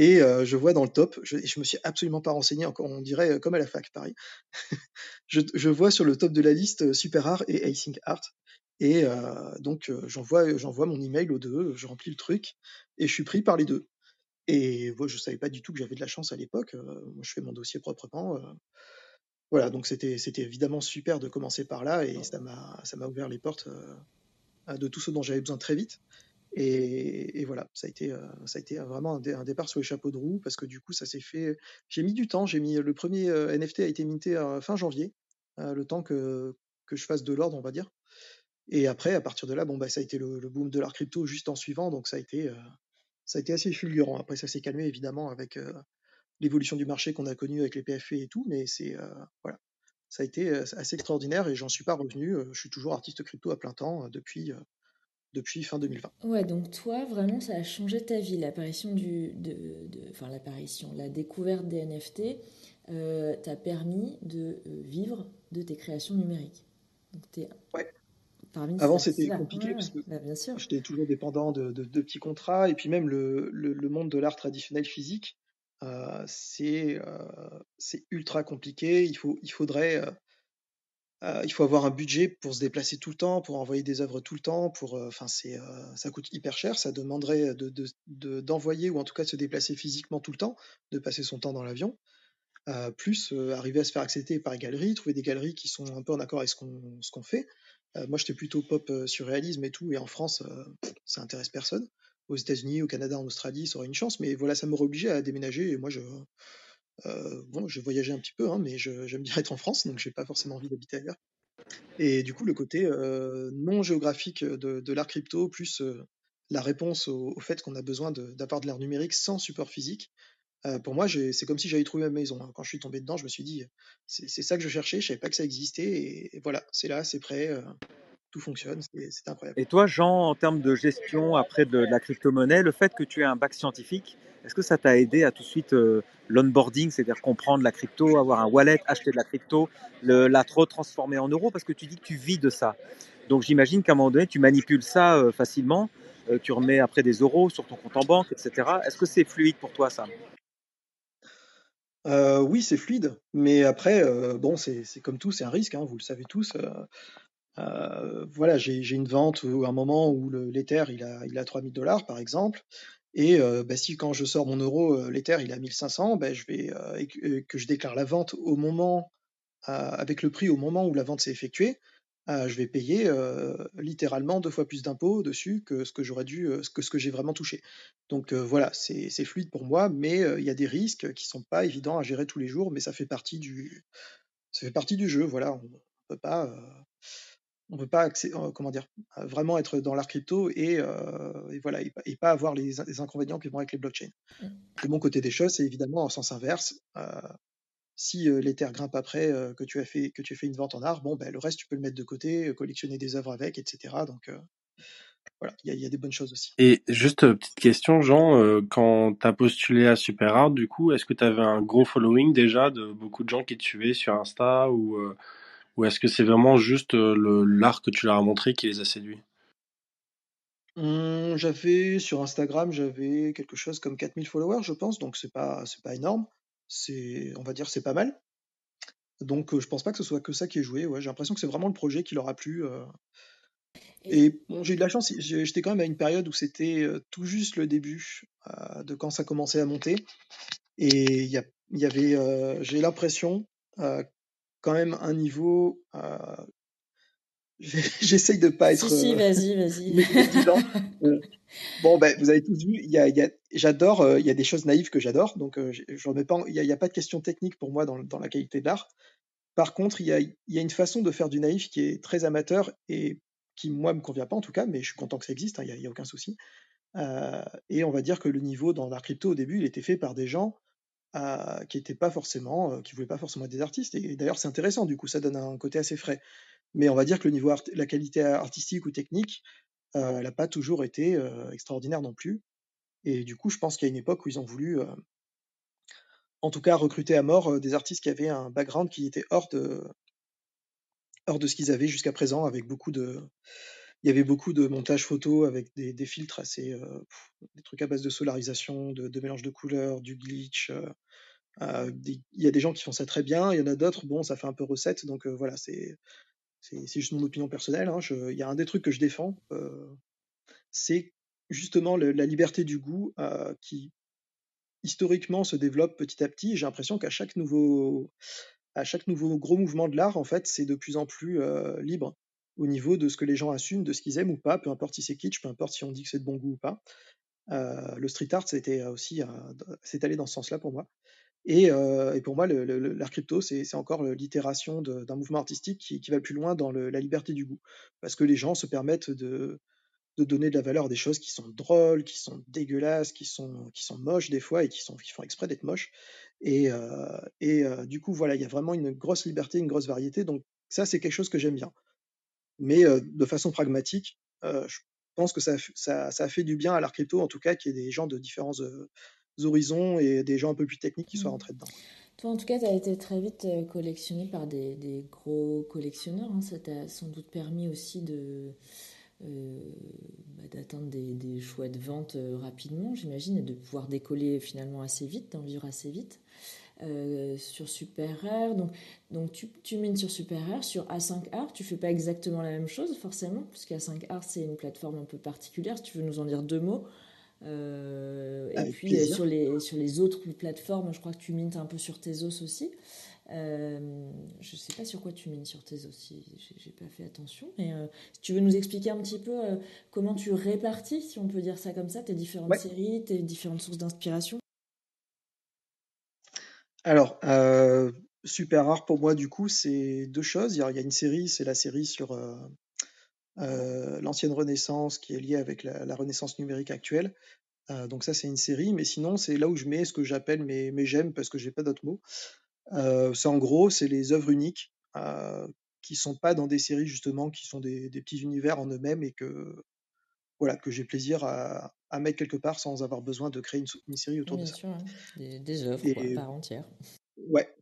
Et je vois dans le top, je, je me suis absolument pas renseigné, encore, on dirait comme à la fac, pareil. je, je, vois sur le top de la liste Super Art et Async Art. Et donc, j'envoie, j'envoie mon email aux deux, je remplis le truc, et je suis pris par les deux. Et moi, je savais pas du tout que j'avais de la chance à l'époque. moi, je fais mon dossier proprement. voilà, donc c'était c'était évidemment super de commencer par là et ça m'a ça m'a ouvert les portes de tout ce dont j'avais besoin très vite. Et, voilà, ça a été ça a été vraiment un, départ sur les chapeaux de roue parce que du coup, ça s'est fait. J'ai mis du temps. J'ai mis le premier NFT a été minté fin janvier, le temps que que je fasse de l'ordre, on va dire. Et après, à partir de là, bon bah ça a été le, boom de l'art crypto juste en suivant, donc ça a été ça a été assez fulgurant. Après, ça s'est calmé évidemment avec euh, l'évolution du marché qu'on a connu avec les PFP et tout, mais c'est euh, voilà, ça a été euh, assez extraordinaire et j'en suis pas revenu. je suis toujours artiste crypto à plein temps depuis depuis fin 2020. Ouais, donc toi, vraiment, ça a changé ta vie, l'apparition du, de, de, enfin l'apparition, la découverte des NFT euh, t'a permis de vivre de tes créations numériques. Donc ouais. Avant, c'était compliqué parce que bah, j'étais toujours dépendant de, de, de, petits contrats. Et puis même le, le, le monde de l'art traditionnel physique, euh, c'est euh, ultra compliqué. Il, faut, il faudrait... Euh, il faut avoir un budget pour se déplacer tout le temps, pour envoyer des œuvres tout le temps. Pour, euh, enfin, euh, ça coûte hyper cher. Ça demanderait de, d'envoyer ou en tout cas de se déplacer physiquement tout le temps, de passer son temps dans l'avion. plus arriver à se faire accepter par les galeries, trouver des galeries qui sont un peu en accord avec ce qu'on, fait. Moi, j'étais plutôt pop surréalisme et tout, et en France, ça intéresse personne. Aux États-Unis, au Canada, en Australie, ça aurait une chance, mais voilà, ça m'aurait obligé à déménager, et moi, je, euh, bon, je voyageais un petit peu, hein, mais j'aime bien être en France, donc j'ai pas forcément envie d'habiter ailleurs. Et du coup, le côté euh, non géographique de, de l'art crypto, plus euh, la réponse au, fait qu'on a besoin d'avoir de, l'art numérique sans support physique, pour moi, c'est comme si j'avais trouvé ma maison. Hein. Quand je suis tombé dedans, je me suis dit, c'est ça que je cherchais, je savais pas que ça existait, et, voilà, c'est là, c'est prêt, tout fonctionne, c'est incroyable. Et toi, Jean, en termes de gestion après de, de la crypto-monnaie, le fait que tu aies un bac scientifique, est-ce que ça t'a aidé à tout de suite euh, l'onboarding, c'est-à-dire comprendre la crypto, avoir un wallet, acheter de la crypto, le, la transformer en euros, parce que tu dis que tu vis de ça. Donc j'imagine qu'à un moment donné, tu manipules ça euh, facilement, euh, tu remets après des euros sur ton compte en banque, etc. Est-ce que c'est fluide pour toi ça? Euh, oui, c'est fluide, mais après, euh, bon, c'est comme tout, c'est un risque, hein, vous le savez tous. Euh, euh voilà, j'ai une vente ou un moment où l'Ether il a, il a 3000 dollars par exemple, et bah, si quand je sors mon euro, l'Ether il a 1500, bah, je vais et que je déclare la vente au moment avec le prix au moment où la vente s'est effectuée, euh, je vais payer euh, littéralement deux fois plus d'impôts dessus que ce que j'aurais dû, euh, que ce que j'ai vraiment touché. Donc voilà, c'est fluide pour moi, mais il y a des risques qui sont pas évidents à gérer tous les jours, mais ça fait partie du, ça fait partie du jeu. Voilà, on peut pas, on peut pas comment dire, vraiment être dans l'art crypto et, et voilà et, pas avoir les, les, inconvénients qui vont avec les blockchains. Mmh. Le bon côté des choses, c'est évidemment en sens inverse si euh, l'Ether grimpe après euh, que tu as fait que tu as fait une vente en art, bon ben le reste tu peux le mettre de côté, euh, collectionner des œuvres avec, etc. Donc voilà, il y, y, a des bonnes choses aussi. Et juste petite question, Jean, euh, quand tu as postulé à Super Art, du coup, est-ce que tu avais un gros following déjà de beaucoup de gens qui te suivaient sur Insta ou, euh, ou est-ce que c'est vraiment juste le l'art que tu leur as montré qui les a séduits? Mmh, J'avais sur Instagram, j'avais quelque chose comme 4000 followers, je pense, donc c'est pas c'est pas énorme c'est, on va dire, c'est pas mal. Donc, euh, je pense pas que ce soit que ça qui est joué. Ouais, j'ai l'impression que c'est vraiment le projet qui leur a plu. Euh. Et bon, j'ai eu de la chance. J'étais quand même à une période où c'était euh, tout juste le début de quand ça commençait à monter. Et il y a il y avait, euh, j'ai l'impression, euh, quand même un niveau. euh, J'essaye de pas Si, être si, euh, vas-y, vas-y. Euh, Bon, ben, vous avez tous vu, il y a, il y a- j'adore, il y a des choses naïves que j'adore, donc je remets pas, il n'y a, pas de question technique pour moi dans, dans la qualité de l'art. Par contre, il y a, il y a une façon de faire du naïf qui est très amateur et qui, moi, me convient pas en tout cas, mais je suis content que ça existe, hein, il n'y a, aucun souci. Euh, et on va dire que le niveau dans l'art crypto au début, il était fait par des gens qui étaient pas forcément, euh, qui voulaient pas forcément être des artistes. Et, d'ailleurs, c'est intéressant, du coup, ça donne un côté assez frais. Mais on va dire que le niveau la qualité artistique ou technique, euh, elle n'a pas toujours été euh, extraordinaire non plus. Et du coup, je pense qu'il y a une époque où ils ont voulu, en tout cas, recruter à mort des artistes qui avaient un background qui était hors de, hors de ce qu'ils avaient jusqu'à présent, avec beaucoup de, il y avait beaucoup de montage photo avec des, filtres assez, euh, des trucs à base de solarisation, de, mélange de couleurs, du glitch. euh, euh, des- il y a des gens qui font ça très bien, il y en a d'autres, bon, ça fait un peu recette, donc voilà, c'est juste mon opinion personnelle. hein, Il y a un des trucs que je défends, c'est justement la liberté du goût qui historiquement se développe petit à petit. J'ai l'impression qu'à chaque nouveau à chaque nouveau gros mouvement de l'art, en fait, c'est de plus en plus libre au niveau de ce que les gens assument, de ce qu'ils aiment ou pas, peu importe si c'est kitsch, peu importe si on dit que c'est de bon goût ou pas. Euh, le street art, c'était aussi, euh, c'est allé dans ce sens-là pour moi. Et, euh, et pour moi, le- l'art crypto, c'est c'est encore l'itération d'un mouvement artistique qui, qui va plus loin dans la liberté du goût, parce que les gens se permettent de, de donner de la valeur à des choses qui sont drôles, qui sont dégueulasses, qui sont, qui sont moches des fois et qui, sont, qui font exprès d'être moches. Et, et du coup, voilà, il y a vraiment une grosse liberté, une grosse variété. Donc ça, c'est quelque chose que j'aime bien. Mais de façon pragmatique, je pense que ça, a f- ça, ça a fait du bien à l'art crypto, en tout cas, qu'il y ait des gens de différents horizons et des gens un peu plus techniques qui soient Mm. rentrés dedans. Toi, en tout cas, tu as été très vite collectionné par des, des gros collectionneurs. hein. Ça t'a sans doute permis aussi de, euh, bah, d'atteindre des, des chouettes ventes euh, rapidement, j'imagine, et de pouvoir décoller finalement assez vite, d'en vivre assez vite. Euh, sur Super Rare, donc, donc tu, tu mines sur Super Rare, sur A5 Art, tu fais pas exactement la même chose forcément, puisque A5 Art c'est une plateforme un peu particulière. Si tu veux nous en dire deux mots. Euh, et puis plaisir. sur les, sur les autres plateformes, je crois que tu mines un peu sur Tezos aussi. Euh, je sais pas sur quoi tu mines sur Tezos, si j'ai j'ai pas fait attention. Mais euh, si tu veux nous expliquer un petit peu euh, comment tu répartis, si on peut dire ça comme ça, tes différentes Ouais. séries, tes différentes sources d'inspiration. Alors, euh, super rare pour moi, du coup, c'est deux choses. Il y a, une série, c'est la série sur euh, euh, l'ancienne Renaissance qui est liée avec la, Renaissance numérique actuelle. Donc ça, c'est une série, mais sinon, c'est là où je mets ce que j'appelle mes, mes j'aime parce que j'ai pas d'autres mots. C'est en gros, c'est les œuvres uniques euh, qui sont pas dans des séries justement, qui sont des petits univers en eux-mêmes et que voilà que j'ai plaisir à, à mettre quelque part sans avoir besoin de créer une, une série autour de ça. sûr, hein. des, des œuvres quoi, par entière. ouais,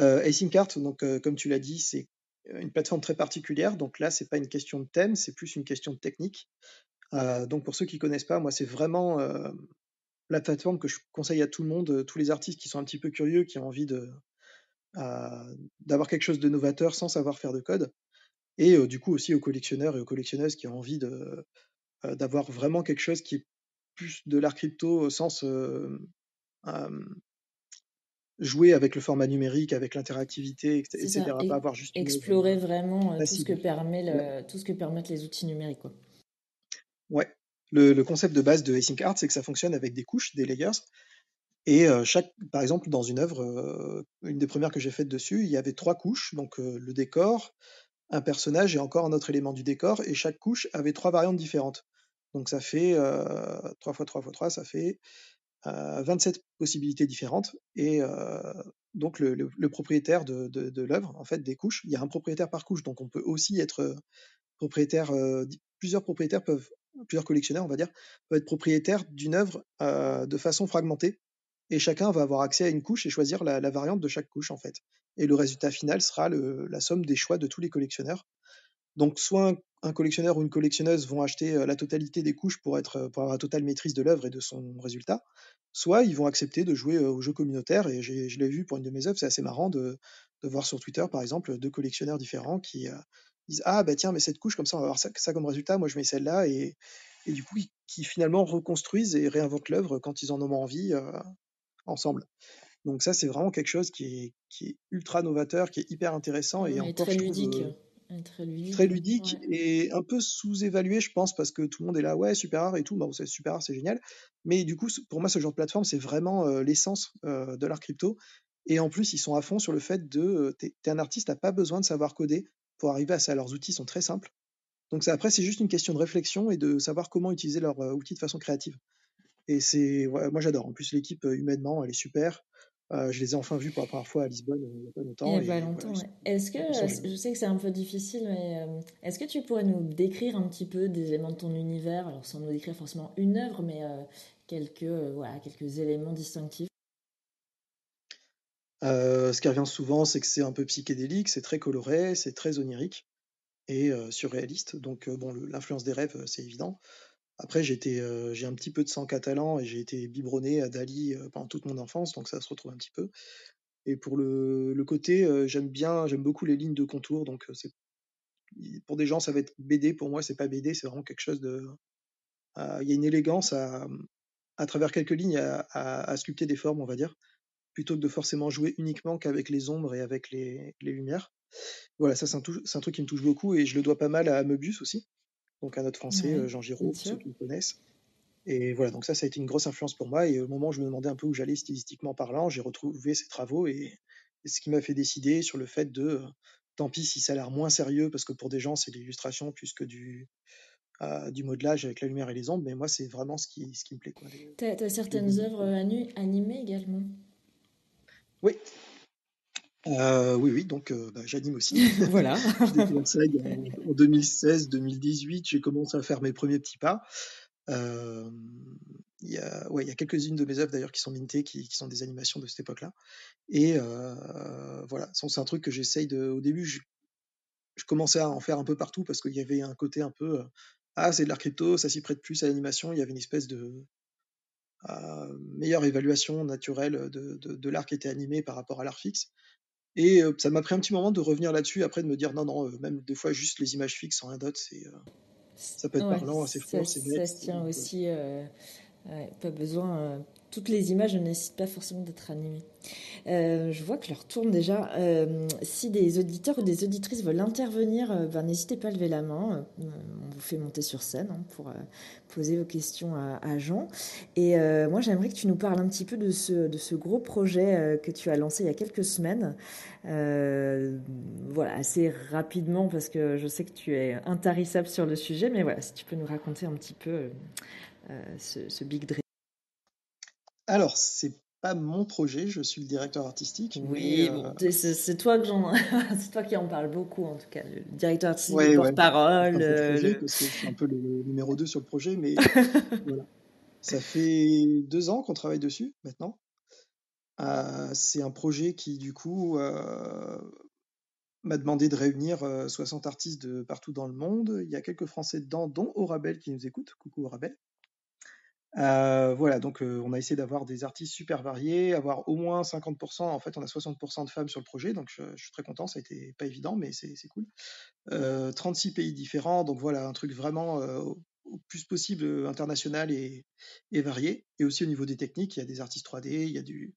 euh, Async Art, donc euh, comme tu l'as dit, c'est une plateforme très particulière. Donc là, c'est pas une question de thème, c'est plus une question de technique. Euh, donc pour ceux qui connaissent pas, moi, c'est vraiment euh, la plateforme que je conseille à tout le monde, euh, tous les artistes qui sont un petit peu curieux, qui ont envie de euh, d'avoir quelque chose de novateur sans savoir faire de code, et euh, du coup aussi aux collectionneurs et aux collectionneuses qui ont envie de euh, d'avoir vraiment quelque chose qui est plus de l'art crypto au sens euh, euh, jouer avec le format numérique, avec l'interactivité, etc. ça, Pas avoir juste explorer euh, vraiment euh, tout ce que permet Ouais. tout ce que permettent les outils numériques quoi. Ouais. Le, le concept de base de Async Art, c'est que ça fonctionne avec des couches, des layers, et euh, chaque, par exemple, dans une œuvre, euh, une des premières que j'ai faites dessus, il y avait trois couches, donc euh, le décor, un personnage et encore un autre élément du décor, et chaque couche avait trois variantes différentes. Donc ça fait euh, 3 fois 3 fois 3, ça fait euh, 27 possibilités différentes. Et donc le, propriétaire de, l'œuvre, en fait, des couches, il y a un propriétaire par couche, donc on peut aussi être propriétaire, plusieurs propriétaires peuvent, plusieurs collectionneurs, on va dire, peuvent être propriétaires d'une œuvre de façon fragmentée. Et chacun va avoir accès à une couche et choisir la, variante de chaque couche, en fait. Et le résultat final sera la somme des choix de tous les collectionneurs. Donc, soit un, un collectionneur ou une collectionneuse vont acheter euh, la totalité des couches pour, être, euh, pour avoir la totale maîtrise de l'œuvre et de son résultat, soit ils vont accepter de jouer euh, au jeu communautaire. Et je l'ai vu pour une de mes œuvres, c'est assez marrant de, de voir sur Twitter, par exemple, deux collectionneurs différents qui euh, disent Ah, bah tiens, mais cette couche, comme ça, on va avoir ça, ça comme résultat, moi je mets celle-là. Et, et du coup, qui, qui finalement reconstruisent et réinventent l'œuvre quand ils en ont envie euh, ensemble. Donc ça, c'est vraiment quelque chose qui est, qui est ultra novateur, qui est hyper intéressant et Ouais, encore, très je trouve, ludique. euh, Très ludique. très ludique Ouais. et un peu sous-évalué, je pense, parce que tout le monde est là, ouais, super rare et tout. Bon, c'est super rare, c'est génial. Mais du coup, pour moi, ce genre de plateforme, c'est vraiment euh, l'essence euh, de l'art crypto. Et en plus, ils sont à fond sur le fait de, euh, t'es, un artiste, t'as pas besoin de savoir coder pour arriver à ça. Leurs outils sont très simples. Donc ça, après, c'est juste une question de réflexion et de savoir comment utiliser leurs outils de façon créative. Et c'est, ouais, moi j'adore. En plus, l'équipe humainement, elle est super. Euh, je les ai enfin vus pour la première fois à Lisbonne euh, il n'y a pas Il longtemps. n'y a pas longtemps, ouais. Est-ce que, je sais que c'est un peu difficile, mais euh, est-ce que tu pourrais nous décrire un petit peu des éléments de ton univers, alors sans nous décrire forcément une œuvre, mais quelques, voilà, quelques éléments distinctifs? Euh, ce qui revient souvent, c'est que c'est un peu psychédélique, c'est très coloré, c'est très onirique et euh, surréaliste. Donc euh, bon, l'influence des rêves, c'est évident. Après, euh, j'ai un petit peu de sang catalan et j'ai été biberonné à Dali euh, pendant toute mon enfance, donc ça se retrouve un petit peu. Et pour le, côté, euh, j'aime bien, j'aime beaucoup les lignes de contour, donc pour des gens, ça va être BD. Pour moi, c'est pas BD, c'est vraiment quelque chose de. Il y a une élégance à, à travers quelques lignes à, sculpter des formes, on va dire, plutôt que de forcément jouer uniquement qu'avec les ombres et avec les, les lumières. Voilà, ça c'est un, truc qui me touche beaucoup et je le dois pas mal à Möbius aussi, donc un autre français, Ouais, euh, Jean Giraud, pour ceux qui le connaissent. Et voilà, donc ça, ça a été une grosse influence pour moi. Et au moment où je me demandais un peu où j'allais stylistiquement parlant, j'ai retrouvé ces travaux et, et ce qui m'a fait décider sur le fait de, euh, tant pis si ça a l'air moins sérieux, parce que pour des gens, c'est de l'illustration plus que du, euh, du modelage avec la lumière et les ombres, mais moi, c'est vraiment ce qui, ce qui me plaît. T'as, t'as les certaines œuvres animées également? Oui, euh, oui, oui, donc euh, bah, j'anime aussi. Voilà. En 2016-2018, j'ai commencé à faire mes premiers petits pas. Euh, il y a, ouais, y a quelques-unes de mes œuvres d'ailleurs qui sont mintées, qui, qui sont des animations de cette époque-là. Et euh, voilà, c'est un truc que j'essaye de. Au début, je, je commençais à en faire un peu partout parce qu'il y avait un côté un peu. euh, ah, c'est de l'art crypto, ça s'y prête plus à l'animation. Il y avait une espèce de euh, meilleure évaluation naturelle de, de, de l'art qui était animé par rapport à l'art fixe. Et ça m'a pris un petit moment de revenir là-dessus, après de me dire non, non, même des fois juste les images fixes sans rien d'autre, c'est, ça peut être Ouais, parlant, assez ça, fort, c'est ça se tient aussi. euh, pas besoin. euh, toutes les images ne nécessitent pas forcément d'être animées. Euh, je vois que l'heure tourne déjà. Euh, si des auditeurs ou des auditrices veulent intervenir, ben, n'hésitez pas à lever la main. On vous fait monter sur scène hein, pour poser vos questions à, Jean. Et moi, j'aimerais que tu nous parles un petit peu de ce, gros projet que tu as lancé il y a quelques semaines. Voilà, assez rapidement parce que je sais que tu es intarissable sur le sujet, mais voilà, si tu peux nous raconter un petit peu ce, ce Big Dream. Alors, c'est pas mon projet, je suis le directeur artistique. Oui, bon, euh, c'est- c'est c'est toi que j'en, c'est toi qui en parle beaucoup en tout cas, le directeur artistique, ouais, le ouais, porte-parole. c'est le euh, suis un peu le numéro 2 sur le projet, mais voilà. Ça fait deux ans qu'on travaille dessus maintenant. Euh, c'est un projet qui, du coup, euh, m'a demandé de réunir euh, 60 artistes de partout dans le monde. Il y a quelques Français dedans, dont Orabel qui nous écoute. Coucou Orabel. Euh, voilà, donc euh, on a essayé d'avoir des artistes super variés, avoir au moins 50%. En fait, on a 60% de femmes sur le projet, donc je, je suis très content. Ça a été pas évident, mais c'est cool. Euh, 36 pays différents, donc voilà, un truc vraiment euh, au plus possible euh, international et, et varié. Et aussi au niveau des techniques, il y a des artistes 3D, il y a du,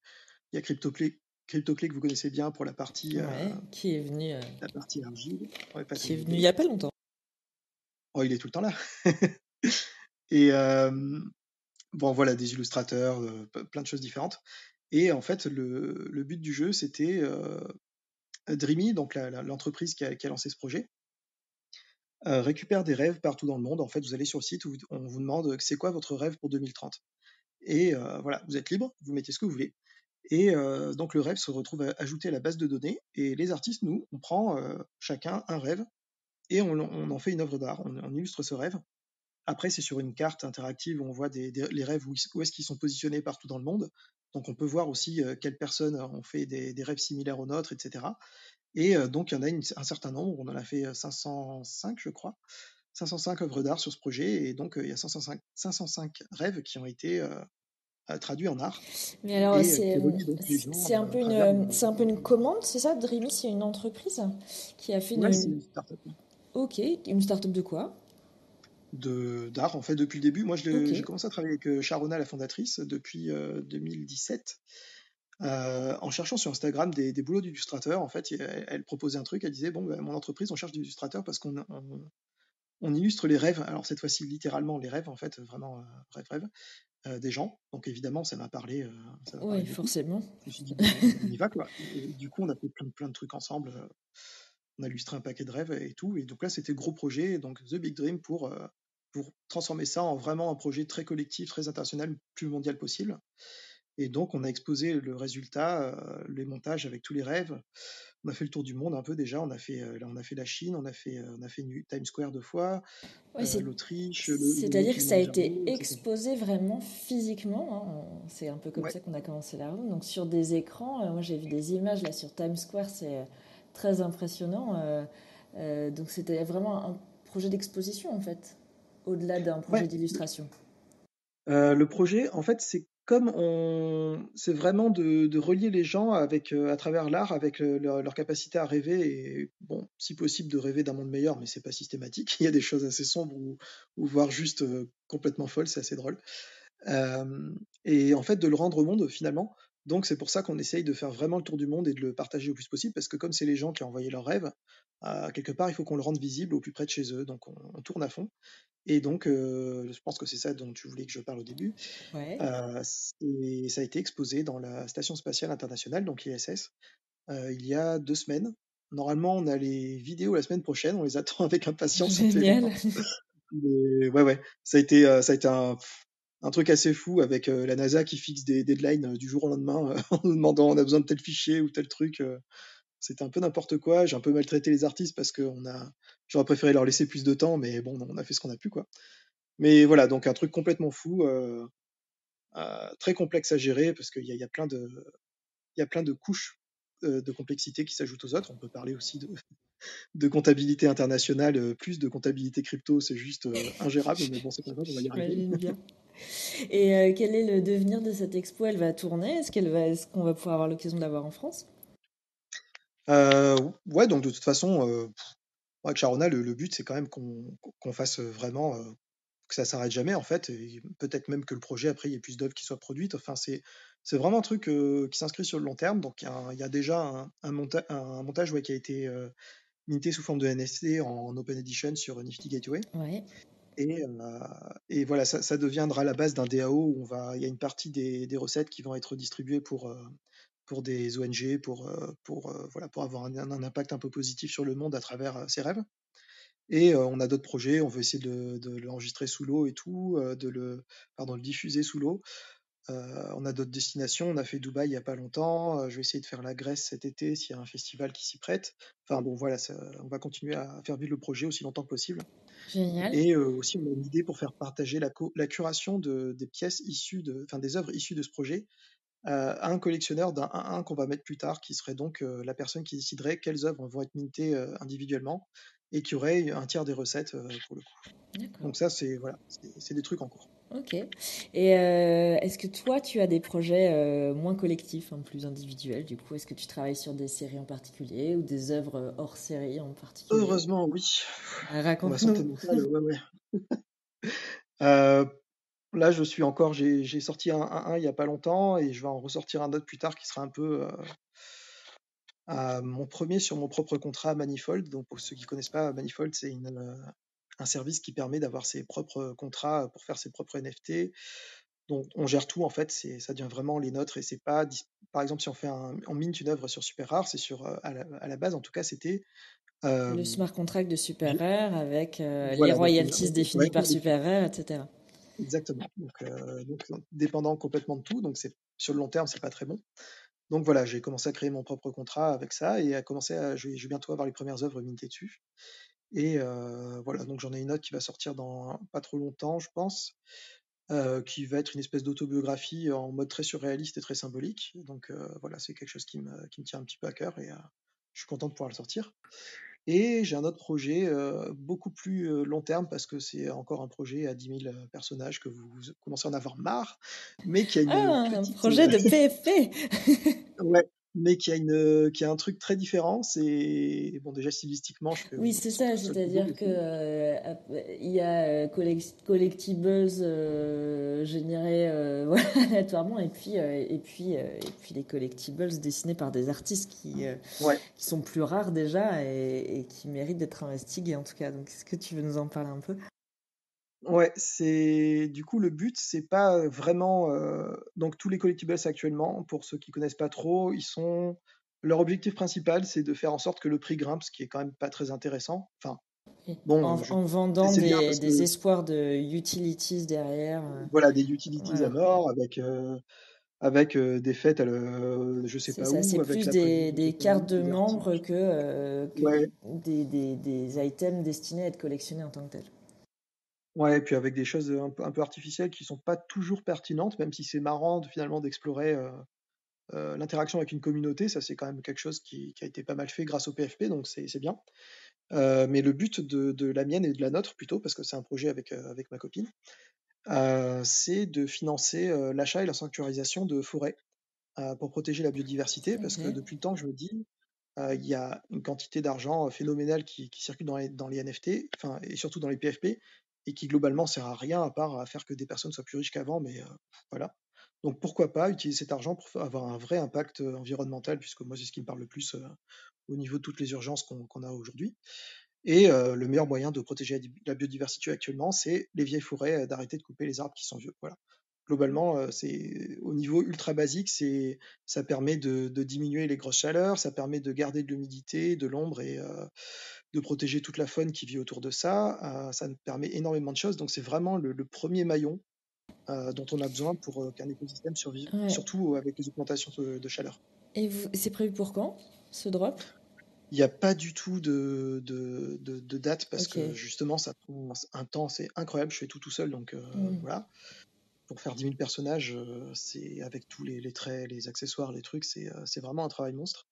il y a CryptoClé que vous connaissez bien pour la partie, euh, Ouais, qui est venu, euh, la partie argile. Ouais, qui est venu il y a pas longtemps. Oh, il est tout le temps là. et euh, bon, voilà, des illustrateurs, euh, plein de choses différentes. Et en fait, le, but du jeu, c'était euh, Dreamy, donc l'entreprise qui a, lancé ce projet, euh, récupère des rêves partout dans le monde. En fait, vous allez sur le site où on vous demande c'est quoi votre rêve pour 2030. Et voilà, vous êtes libre, vous mettez ce que vous voulez. Et donc le rêve se retrouve ajouté à la base de données. Et les artistes, nous, on prend chacun un rêve et on, en fait une œuvre d'art. On illustre ce rêve. Après, c'est sur une carte interactive où on voit des, des- les rêves où, est-ce qu'ils sont positionnés partout dans le monde. Donc on peut voir aussi euh, quelles personnes ont fait des, des rêves similaires aux nôtres, etc. Et euh, donc il y en a une- un certain nombre. On en a fait euh, 505, je crois. 505 œuvres d'art sur ce projet. Et donc euh, il y a 505, 505 rêves qui ont été euh, euh, traduits en art. Mais alors, euh, c'est un euh, peu travers une, le- c'est un peu une commande, c'est ça? Dreamy, c'est une entreprise qui a fait une, Ouais, c'est une start-up ok, une start-up de quoi? De d'art en fait depuis le début. Moi, j'ai commencé à travailler avec euh, Sharona, la fondatrice, depuis euh, 2017. euh, en cherchant sur Instagram des, des boulots d'illustrateurs. En fait, elle, elle proposait un truc, elle disait, bon, bah, mon entreprise, on cherche des illustrateurs parce qu'on on, on illustre les rêves. Alors cette fois-ci, littéralement les rêves, en fait, vraiment euh, rêve, rêve, euh, des gens. Donc évidemment, ça m'a parlé. euh, Oui, forcément. Je me suis dit, bon, on y va, quoi. Et du coup, on a fait plein de trucs ensemble. On a illustré un paquet de rêves et tout. Et donc là, c'était gros projet, donc The Big Dream pour, euh, pour transformer ça en vraiment un projet très collectif, très international, le plus mondial possible. Et donc, on a exposé le résultat, euh, les montages avec tous les rêves. On a fait le tour du monde un peu déjà. On a fait, euh, on a fait la Chine, on a fait, on a fait New- Times Square deux fois, Ouais, l'Autriche. C'est-à-dire que ça a été exposé vraiment physiquement. hein. C'est un peu comme Ouais. ça qu'on a commencé la route. Donc sur des écrans, moi j'ai vu des images là sur Times Square, c'est très impressionnant. euh, euh, donc c'était vraiment un projet d'exposition en fait, au-delà d'un projet Ouais. d'illustration. Euh, le projet, en fait, c'est comme on, c'est vraiment de, de relier les gens avec, euh, à travers l'art, avec euh, leur, leur capacité à rêver et, bon, si possible, de rêver d'un monde meilleur, mais c'est pas systématique. Il y a des choses assez sombres ou, ou voire juste euh, complètement folles, c'est assez drôle. Et en fait, de le rendre au monde finalement. Donc, c'est pour ça qu'on essaye de faire vraiment le tour du monde et de le partager au plus possible, parce que comme c'est les gens qui ont envoyé leurs rêves, euh, quelque part, il faut qu'on le rende visible au plus près de chez eux. Donc, on, on tourne à fond. Et donc, euh, je pense que c'est ça dont tu voulais que je parle au début. Ouais. Euh, et ça a été exposé dans la Station spatiale internationale, donc euh, il y a deux semaines. Normalement, on a les vidéos la semaine prochaine, on les attend avec impatience. Génial. Mais ouais, ouais, ça a été, ça a été un, un truc assez fou avec euh, la NASA qui fixe des deadlines euh, du jour au lendemain euh, en nous demandant on a besoin de tel fichier ou tel truc. C'était un peu n'importe quoi. J'ai un peu maltraité les artistes parce que j'aurais préféré leur laisser plus de temps, mais bon, on a fait ce qu'on a pu, quoi. Mais voilà, donc un truc complètement fou, très complexe à gérer parce qu'il y a, plein de, couches de complexité qui s'ajoutent aux autres. On peut parler aussi de, comptabilité internationale, plus de comptabilité crypto, c'est juste ingérable, mais bon, c'est pas on va y arriver. Et euh, quel est le devenir de cette expo? Elle va tourner? Est-ce qu'elle va, est-ce qu'on va pouvoir avoir l'occasion de la voir en France? Euh, ouais, donc de toute façon, euh, avec Sharona, le, le but c'est quand même qu'on qu'on fasse vraiment que ça s'arrête jamais en fait, et peut-être même que le projet après il y ait plus d'œuvres qui soient produites. Enfin, c'est c'est vraiment un truc euh, qui s'inscrit sur le long terme. Donc il y a, y déjà un, un, monta- un montage ouais, qui a été euh, minté sous forme de NFT en open edition sur Nifty Gateway. Ouais. Et, euh, et voilà, ça, deviendra la base d'un DAO où il y a une partie des, recettes qui vont être distribuées pour, euh, pour des ONG, pour, euh, pour, voilà, pour avoir un, impact un peu positif sur le monde à travers ces rêves. Et on a d'autres projets, on veut essayer de, de l'enregistrer sous l'eau et tout, de le, pardon, le diffuser sous l'eau. Euh, on a d'autres destinations, on a fait Dubaï il y a pas longtemps, euh, je vais essayer de faire la Grèce cet été s'il y a un festival qui s'y prête. Enfin bon, voilà, ça- on va continuer à faire vivre le projet aussi longtemps que possible. Génial. Et euh, aussi, on a une idée pour faire partager la, curation de, des pièces issues de, enfin des œuvres issues de ce projet à un collectionneur d'un 1-1 qu'on va mettre plus tard, qui serait donc la personne qui déciderait quelles œuvres vont être mintées individuellement et qui aurait un tiers des recettes euh, pour le coup. Donc ça, c'est voilà, c'est des trucs en cours. Ok. Et euh, est-ce que toi, tu as des projets euh, moins collectifs, hein, plus individuels du coup? Est-ce que tu travailles sur des séries en particulier ou des œuvres hors série en particulier? Heureusement, oui. Ah, Raconte-nous. ouais, ouais. Euh, là, je suis encore, j'ai sorti un 1-1 il y a pas longtemps et je vais en ressortir un autre plus tard qui sera un peu à mon premier sur mon propre contrat Manifold. Donc, pour ceux qui connaissent pas, Manifold, c'est euh, un service qui permet d'avoir ses propres contrats pour faire ses propres NFT. Donc, on gère tout en fait, ça devient vraiment les nôtres et c'est pas, par exemple, si on fait un, on mint une œuvre sur Super Rare, c'est sur, euh, à la, à la base, en tout cas, c'était, euh, Le smart contract de Super Rare avec euh, les voilà, royalties définies par Super Rare, etc. Exactement. Donc, euh, donc, dépendant complètement de tout. Donc, c'est sur le long terme, c'est pas très bon. Donc voilà, j'ai commencé à créer mon propre contrat avec ça et à commencer à, je vais, bientôt avoir les premières œuvres mintées dessus. Et voilà, donc j'en ai une autre qui va sortir dans pas trop longtemps, je pense, qui va être une espèce d'autobiographie en mode très surréaliste et très symbolique. Donc voilà, c'est quelque chose qui me, qui me tient un petit peu à cœur et je suis content de pouvoir le sortir. Et j'ai un autre projet euh, beaucoup plus euh, long terme parce que c'est encore un projet à 10 000 personnages que vous, vous commencez à en avoir marre, mais qui a une Ah, un projet euh, de PFP ouais, mais qui a, une, qui a un truc très différent. C'est bon, déjà stylistiquement, je Oui, c'est ça, c'est-à-dire que euh, il y a euh, collect- collectibles euh, euh, voilà, aléatoirement et puis, euh, et, puis, euh, et puis les collectibles dessinés par des artistes qui, euh, Ouais. qui sont plus rares déjà et, et qui méritent d'être investigués en tout cas. Donc, est-ce que tu veux nous en parler un peu? Ouais, c'est du coup le but, c'est pas vraiment euh, donc tous les collectibles actuellement, pour ceux qui connaissent pas trop, ils sont leur objectif principal, c'est de faire en sorte que le prix grimpe, ce qui est quand même pas très intéressant. Enfin, Et bon, En, je- en vendant des, que espoirs de utilities derrière. euh, voilà des utilities à mort avec euh, avec euh, des fêtes, à le, je sais pas ça, c'est où, plus des, cartes de membres que, euh, que Ouais, des, des, des items destinés à être collectionnés en tant que tels. Ouais, et puis avec des choses un peu, un peu artificielles qui sont pas toujours pertinentes, même si c'est marrant de, finalement d'explorer euh, euh, l'interaction avec une communauté, ça c'est quand même quelque chose qui, qui a été pas mal fait grâce au PFP, donc c'est bien. Euh, mais le but de, de la mienne et de la nôtre plutôt, parce que c'est un projet avec, avec ma copine, c'est de financer l'achat et la sanctuarisation de forêts pour protéger la biodiversité, parce que depuis le temps que je me dis, euh, il y a une quantité d'argent phénoménale qui, qui circule dans les, dans les NFT, enfin, et surtout dans les PFP, et qui globalement sert à rien à part à faire que des personnes soient plus riches qu'avant, mais euh, voilà. Donc pourquoi pas utiliser cet argent pour avoir un vrai impact euh, environnemental, puisque moi c'est ce qui me parle le plus euh, au niveau de toutes les urgences qu'on a aujourd'hui. Et le meilleur moyen de protéger la di- la biodiversité actuellement, c'est les vieilles forêts, d'arrêter de couper les arbres qui sont vieux. Voilà. Globalement, euh, c'est au niveau ultra basique, c'est ça permet de, de diminuer les grosses chaleurs, ça permet de garder de l'humidité, de l'ombre et euh, de protéger toute la faune qui vit autour de ça. Euh, ça nous permet énormément de choses. Donc c'est vraiment le, le premier maillon euh, dont on a besoin pour qu'un écosystème survive, Ouais. surtout avec les augmentations de, de chaleur. Et c'est prévu pour quand, ce drop? Il n'y a pas du tout de, de, de, de date parce que justement ça prend un temps, c'est incroyable, je fais tout tout seul, donc euh, Mm. voilà. Pour faire 10 000 personnages, euh, c'est avec tous les, les traits, les accessoires, les trucs, c'est euh, vraiment un travail monstre.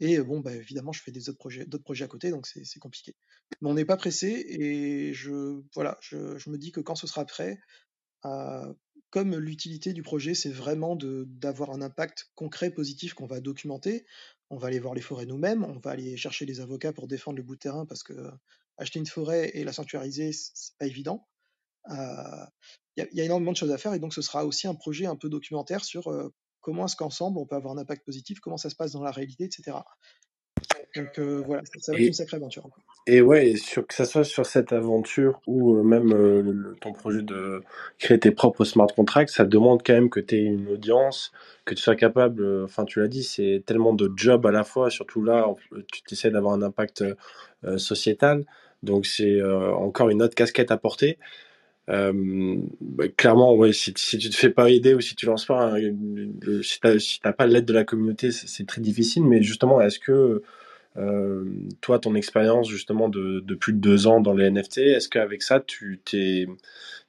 Et euh, bon, bah, évidemment, je fais des autres projets, d'autres projets à côté, donc c'est compliqué. Mais on n'est pas pressé et je, voilà, je, me dis que quand ce sera prêt, comme l'utilité du projet, c'est vraiment d'avoir un impact concret, positif qu'on va documenter. On va aller voir les forêts nous-mêmes, on va aller chercher des avocats pour défendre le bout de terrain parce que acheter une forêt et la sanctuariser, c'est pas évident. Il y, a- il y a énormément de choses à faire et donc ce sera aussi un projet un peu documentaire sur euh, comment est-ce qu'ensemble on peut avoir un impact positif, comment ça se passe dans la réalité, etc. Donc euh, voilà, ça va être une sacrée aventure. et ouais, sur, que ça soit sur cette aventure ou euh, même euh, le- ton projet de créer tes propres smart contracts, ça demande quand même que tu aies une audience, que tu sois capable, enfin tu l'as dit, c'est tellement de jobs à la fois, surtout là, tu essaies d'avoir un impact euh, sociétal, donc c'est encore une autre casquette à porter. Euh, bah, clairement, ouais, si, si tu te fais pas aider ou si tu lances pas, le- si t'as pas l'aide de la communauté, c'est très difficile. Mais justement, est-ce que euh, toi, ton expérience justement de, plus de deux ans dans les NFT, est-ce qu'avec ça, tu t'es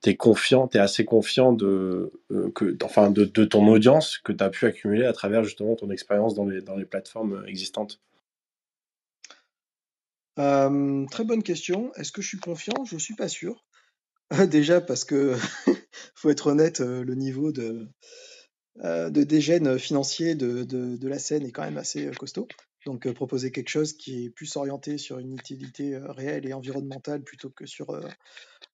t'es confiant, t'es assez confiant de euh, que, enfin, de, de ton audience que tu as pu accumuler à travers justement ton expérience dans les dans les plateformes existantes? Euh, très bonne question. Est-ce que je suis confiant? Je suis pas sûr. Déjà parce que faut être honnête, euh, le niveau de, euh, de dégène financier de, la scène est quand même assez euh, costaud. Donc proposer quelque chose qui est plus orienté sur une utilité réelle et environnementale plutôt que sur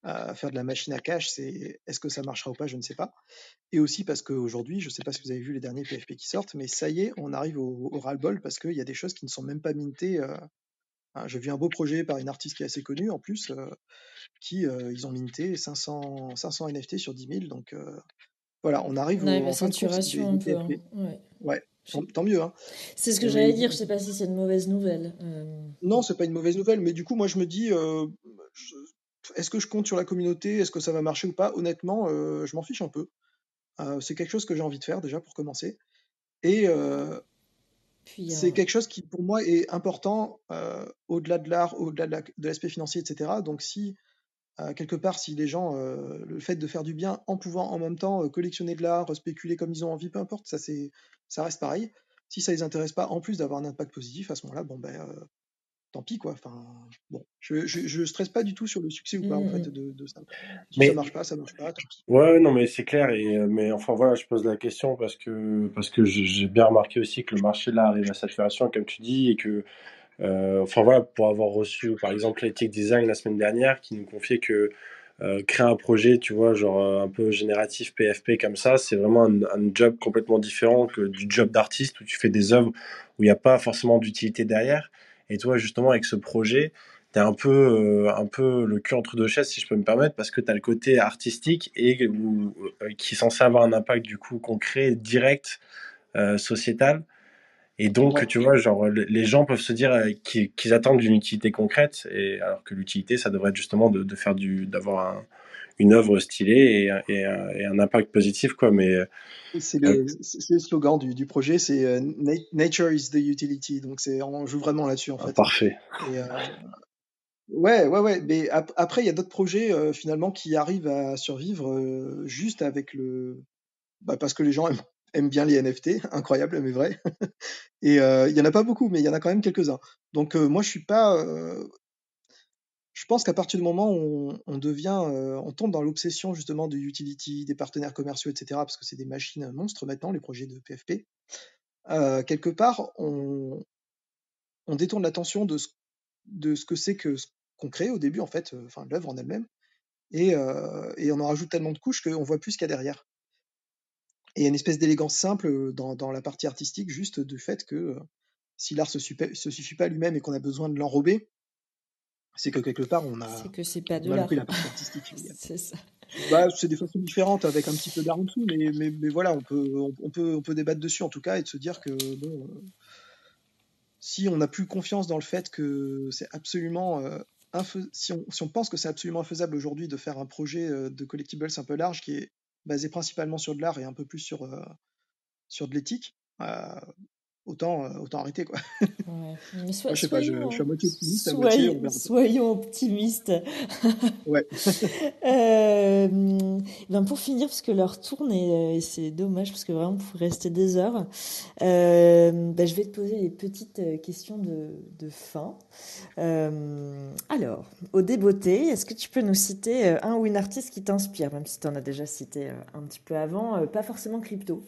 faire de la machine à cash, c'est est-ce que ça marchera ou pas, je ne sais pas. Et aussi parce qu'aujourd'hui, je ne sais pas si vous avez vu les derniers PFP qui sortent, mais ça y est, on arrive au, au ras-le-bol parce qu'il y a des choses qui ne sont même pas mintées. Hein, J'ai vu un beau projet par une artiste qui est assez connue en plus, euh, qui euh, ils ont minté 500, 500 NFT sur 10 000. Donc euh, voilà, on arrive On au- en fin de saturation un peu. Hein. Ouais. Tant, mieux. Hein. C'est ce que j'allais dire, je sais pas si c'est une mauvaise nouvelle. Euh, non, c'est pas une mauvaise nouvelle, mais du coup, moi je me dis, euh, est-ce que je compte sur la communauté Est-ce que ça va marcher ou pas? Honnêtement, euh, je m'en fiche un peu. C'est quelque chose que j'ai envie de faire déjà pour commencer. Et c'est euh, quelque chose qui pour moi est important euh, au-delà de l'art, au-delà de la- de l'aspect financier, etc. Donc si euh, quelque part, si les gens, le fait de faire du bien en pouvant en même temps collectionner de l'art, spéculer comme ils ont envie, peu importe, ça c'est, ça reste pareil. Si ça les intéresse pas, en plus d'avoir un impact positif, à ce moment-là, bon ben, tant pis quoi. Enfin, bon, je, je, je stresse pas du tout sur le succès ou pas en fait mm. de, de ça. Si ça marche pas, ça marche pas, tant pis. ouais, non, mais c'est clair. Et euh, mais enfin voilà, je pose la question parce que parce que j'ai bien remarqué aussi que le marché là arrive à saturation, comme tu dis, et que euh, enfin voilà, pour avoir reçu par exemple l'Ethic Design la semaine dernière, qui nous confiait que euh, créer un projet, tu vois, genre un peu génératif PFP comme ça, c'est vraiment un, un job complètement différent que du job d'artiste où tu fais des œuvres où il n'y a pas forcément d'utilité derrière. Et toi, justement, avec ce projet, tu un peu, euh, un peu le cul entre deux chaises, si je peux me permettre, parce que tu as le côté artistique et où, euh, qui est censé avoir un impact du coup concret, direct, euh, sociétal. Et donc, Ouais. tu vois, genre, le- les gens peuvent se dire euh, qu'ils qu'ils attendent d'une utilité concrète, et alors que l'utilité, ça devrait être justement de, de faire du, d'avoir un- une œuvre stylée et, et, un- et un impact positif, quoi. Mais euh, C'est le, slogan du, du projet, c'est euh, Na- Nature is the utility. Donc c'est, on joue vraiment là-dessus en ah, fait. parfait. Et, euh, ouais, ouais, ouais. Mais ap- après, il y a d'autres projets euh, finalement qui arrivent à survivre euh, juste avec le, bah, parce que les gens aiment, aiment bien les NFT, incroyable mais vrai. Et euh, il y en a pas beaucoup, mais il y en a quand même quelques-uns. Donc euh, moi, je suis pas. euh, je pense qu'à partir du moment où on, devient, euh, on tombe dans l'obsession justement du utility, des partenaires commerciaux, etc., parce que c'est des machines monstres maintenant, les projets de PFP. euh, quelque part, on, détourne l'attention de ce, de que c'est que ce qu'on crée au début, en fait, euh, enfin l'œuvre en elle-même, et, on en rajoute tellement de couches qu'on voit plus ce qu'il y a derrière. Et il y a une espèce d'élégance simple dans, la partie artistique, juste du fait que si l'art se, se suffit pas lui-même et qu'on a besoin de l'enrober, c'est que quelque part on C'est a, que c'est pas de l'art. la partie artistique. C'est ça. Bah, c'est des façons différentes avec un petit peu d'art en dessous, mais, mais, mais voilà, on peut, on, peut, on peut débattre dessus en tout cas et de se dire que bon, euh, si on n'a plus confiance dans le fait que c'est absolument euh, si, on, si on pense que c'est absolument infaisable aujourd'hui de faire un projet euh, de collectibles un peu large qui est basé principalement sur de l'art et un peu plus sur, euh, sur de l'éthique, euh, autant, euh, autant arrêter quoi. Ouais. Mais Moi, so- je sais pas, je, suis à moitié optimiste, à moitié soyons, optimistes. Ouais. Euh, ben pour finir, parce que l'heure tourne et, euh, et c'est dommage parce que vraiment on pourrait rester des heures. euh, ben je vais te poser les petites questions de, de fin. Euh, alors, au débeauté, est-ce que tu peux nous citer un ou une artiste qui t'inspire, même si tu en as déjà cité un petit peu avant, pas forcément crypto.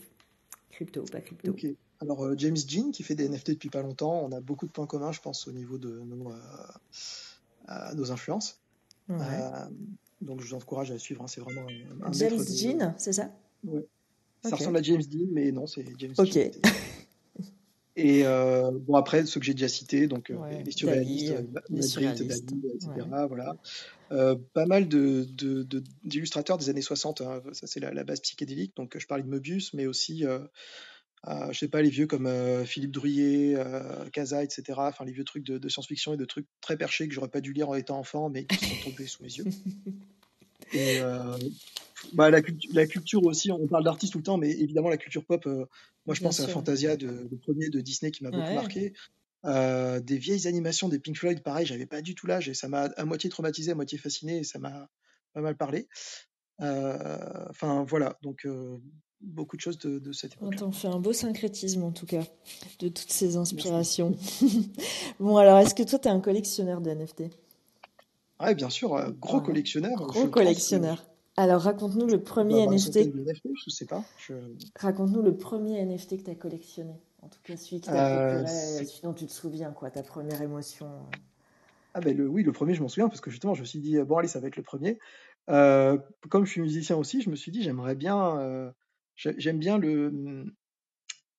Crypto, pas crypto. Alors, euh, James Jean, qui fait des NFT depuis pas longtemps, on a beaucoup de points communs, je pense, au niveau de nos, euh, euh, nos influences. Ouais. Donc, je vous encourage à le suivre. hein, c'est vraiment un, un James. Jean, c'est ça? Ouais. Ça Ok. ressemble à James Dean, mais non, c'est James Ok. Jean. Et euh, bon, après, ceux que j'ai déjà cités, donc Ouais, les surréalistes, Dali, Ma- les Magritte, surréalistes. Dali, etc. Ouais. Voilà. Euh, pas mal de, de- de- d'illustrateurs des années 60, hein, ça c'est la, la base psychédélique. Donc, je parlais de Möbius, mais aussi, euh, euh, je sais pas, les vieux comme euh, Philippe Drouillet, euh, Casa, etc. Enfin, les vieux trucs de, de science-fiction et de trucs très perchés que j'aurais pas dû lire en étant enfant, mais qui sont tombés sous mes yeux. Et euh, bah, la, cultu- la culture aussi, on parle d'artistes tout le temps, mais évidemment la culture pop, euh, moi je Bien pense à sûr. Fantasia, de, le premier de Disney qui m'a beaucoup Ouais. marqué. Des vieilles animations des Pink Floyd, pareil, j'avais pas du tout l'âge et ça m'a à moitié traumatisé, à moitié fasciné et ça m'a pas mal parlé. Enfin voilà, donc beaucoup de choses de, de cette On époque-là. t'en fait un beau syncrétisme en tout cas de toutes ces inspirations. bon alors, est-ce que toi t'es un collectionneur de NFT Ouais, bien sûr, euh, gros Ouais. collectionneur. Gros collectionneur. Alors raconte-nous le dois premier centaine NFT. de NFT, je sais pas. Je... Raconte-nous le premier NFT que t'as collectionné. En tout cas, celui qui Euh, celui dont tu te souviens, quoi, ta première émotion. Ah ben le, oui, le premier, je m'en souviens parce que justement, je me suis dit, euh, bon, allez, ça va être le premier. Euh, comme je suis musicien aussi, je me suis dit, j'aimerais bien, euh, j'aime bien le, hum,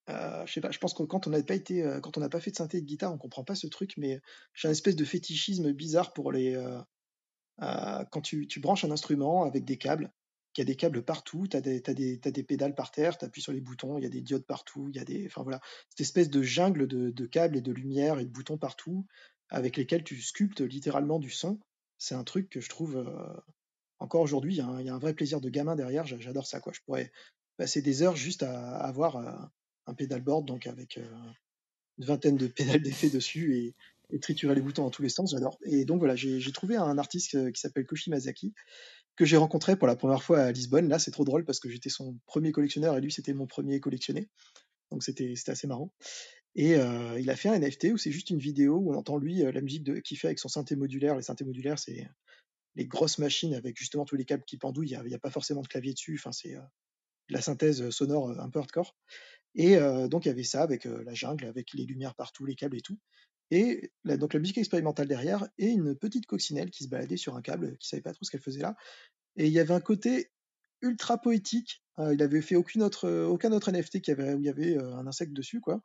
euh, je sais pas, je pense que quand on n'a pas été, euh, quand on n'a pas fait de synthé de guitare, on comprend pas ce truc, mais j'ai un espèce de fétichisme bizarre pour les, euh, euh, quand tu, tu branches un instrument avec des câbles, qu'il y a des câbles partout, tu as des, t'as des, pédales par terre, tu appuies sur les boutons, il y a des diodes partout, il y a des, enfin voilà, cette espèce de jungle de, câbles et de lumière et de boutons partout, avec lesquels tu sculptes littéralement du son. C'est un truc que je trouve encore aujourd'hui, il y, il y a un vrai plaisir de gamin derrière. j'a- J'adore ça, quoi. Je pourrais passer des heures juste à, avoir euh, un pedalboard, donc avec euh, une vingtaine de pédales d'effets dessus et, triturer les boutons dans tous les sens. J'adore. Et donc voilà, j'ai trouvé un artiste euh, qui s'appelle Koshi Mazaki que j'ai rencontré pour la première fois à Lisbonne. Là, c'est trop drôle parce que j'étais son premier collectionneur et lui, c'était mon premier collectionné. Donc c'était assez marrant. Et il a fait un NFT où c'est juste une vidéo où on entend lui la musique qu'il fait avec son synthé modulaire. Les synthés modulaires, c'est les grosses machines avec justement tous les câbles qui pendouillent. Il n'y a, pas forcément de clavier dessus. Enfin, c'est la synthèse sonore un peu hardcore. Et donc il y avait ça avec la jungle, avec les lumières partout, les câbles et tout. Et donc la musique expérimentale derrière et une petite coccinelle qui se baladait sur un câble, qui savait pas trop ce qu'elle faisait là. Et il y avait un côté ultra poétique. Euh, il avait fait aucune autre, aucun autre NFT qui avait, où il y avait un insecte dessus, quoi.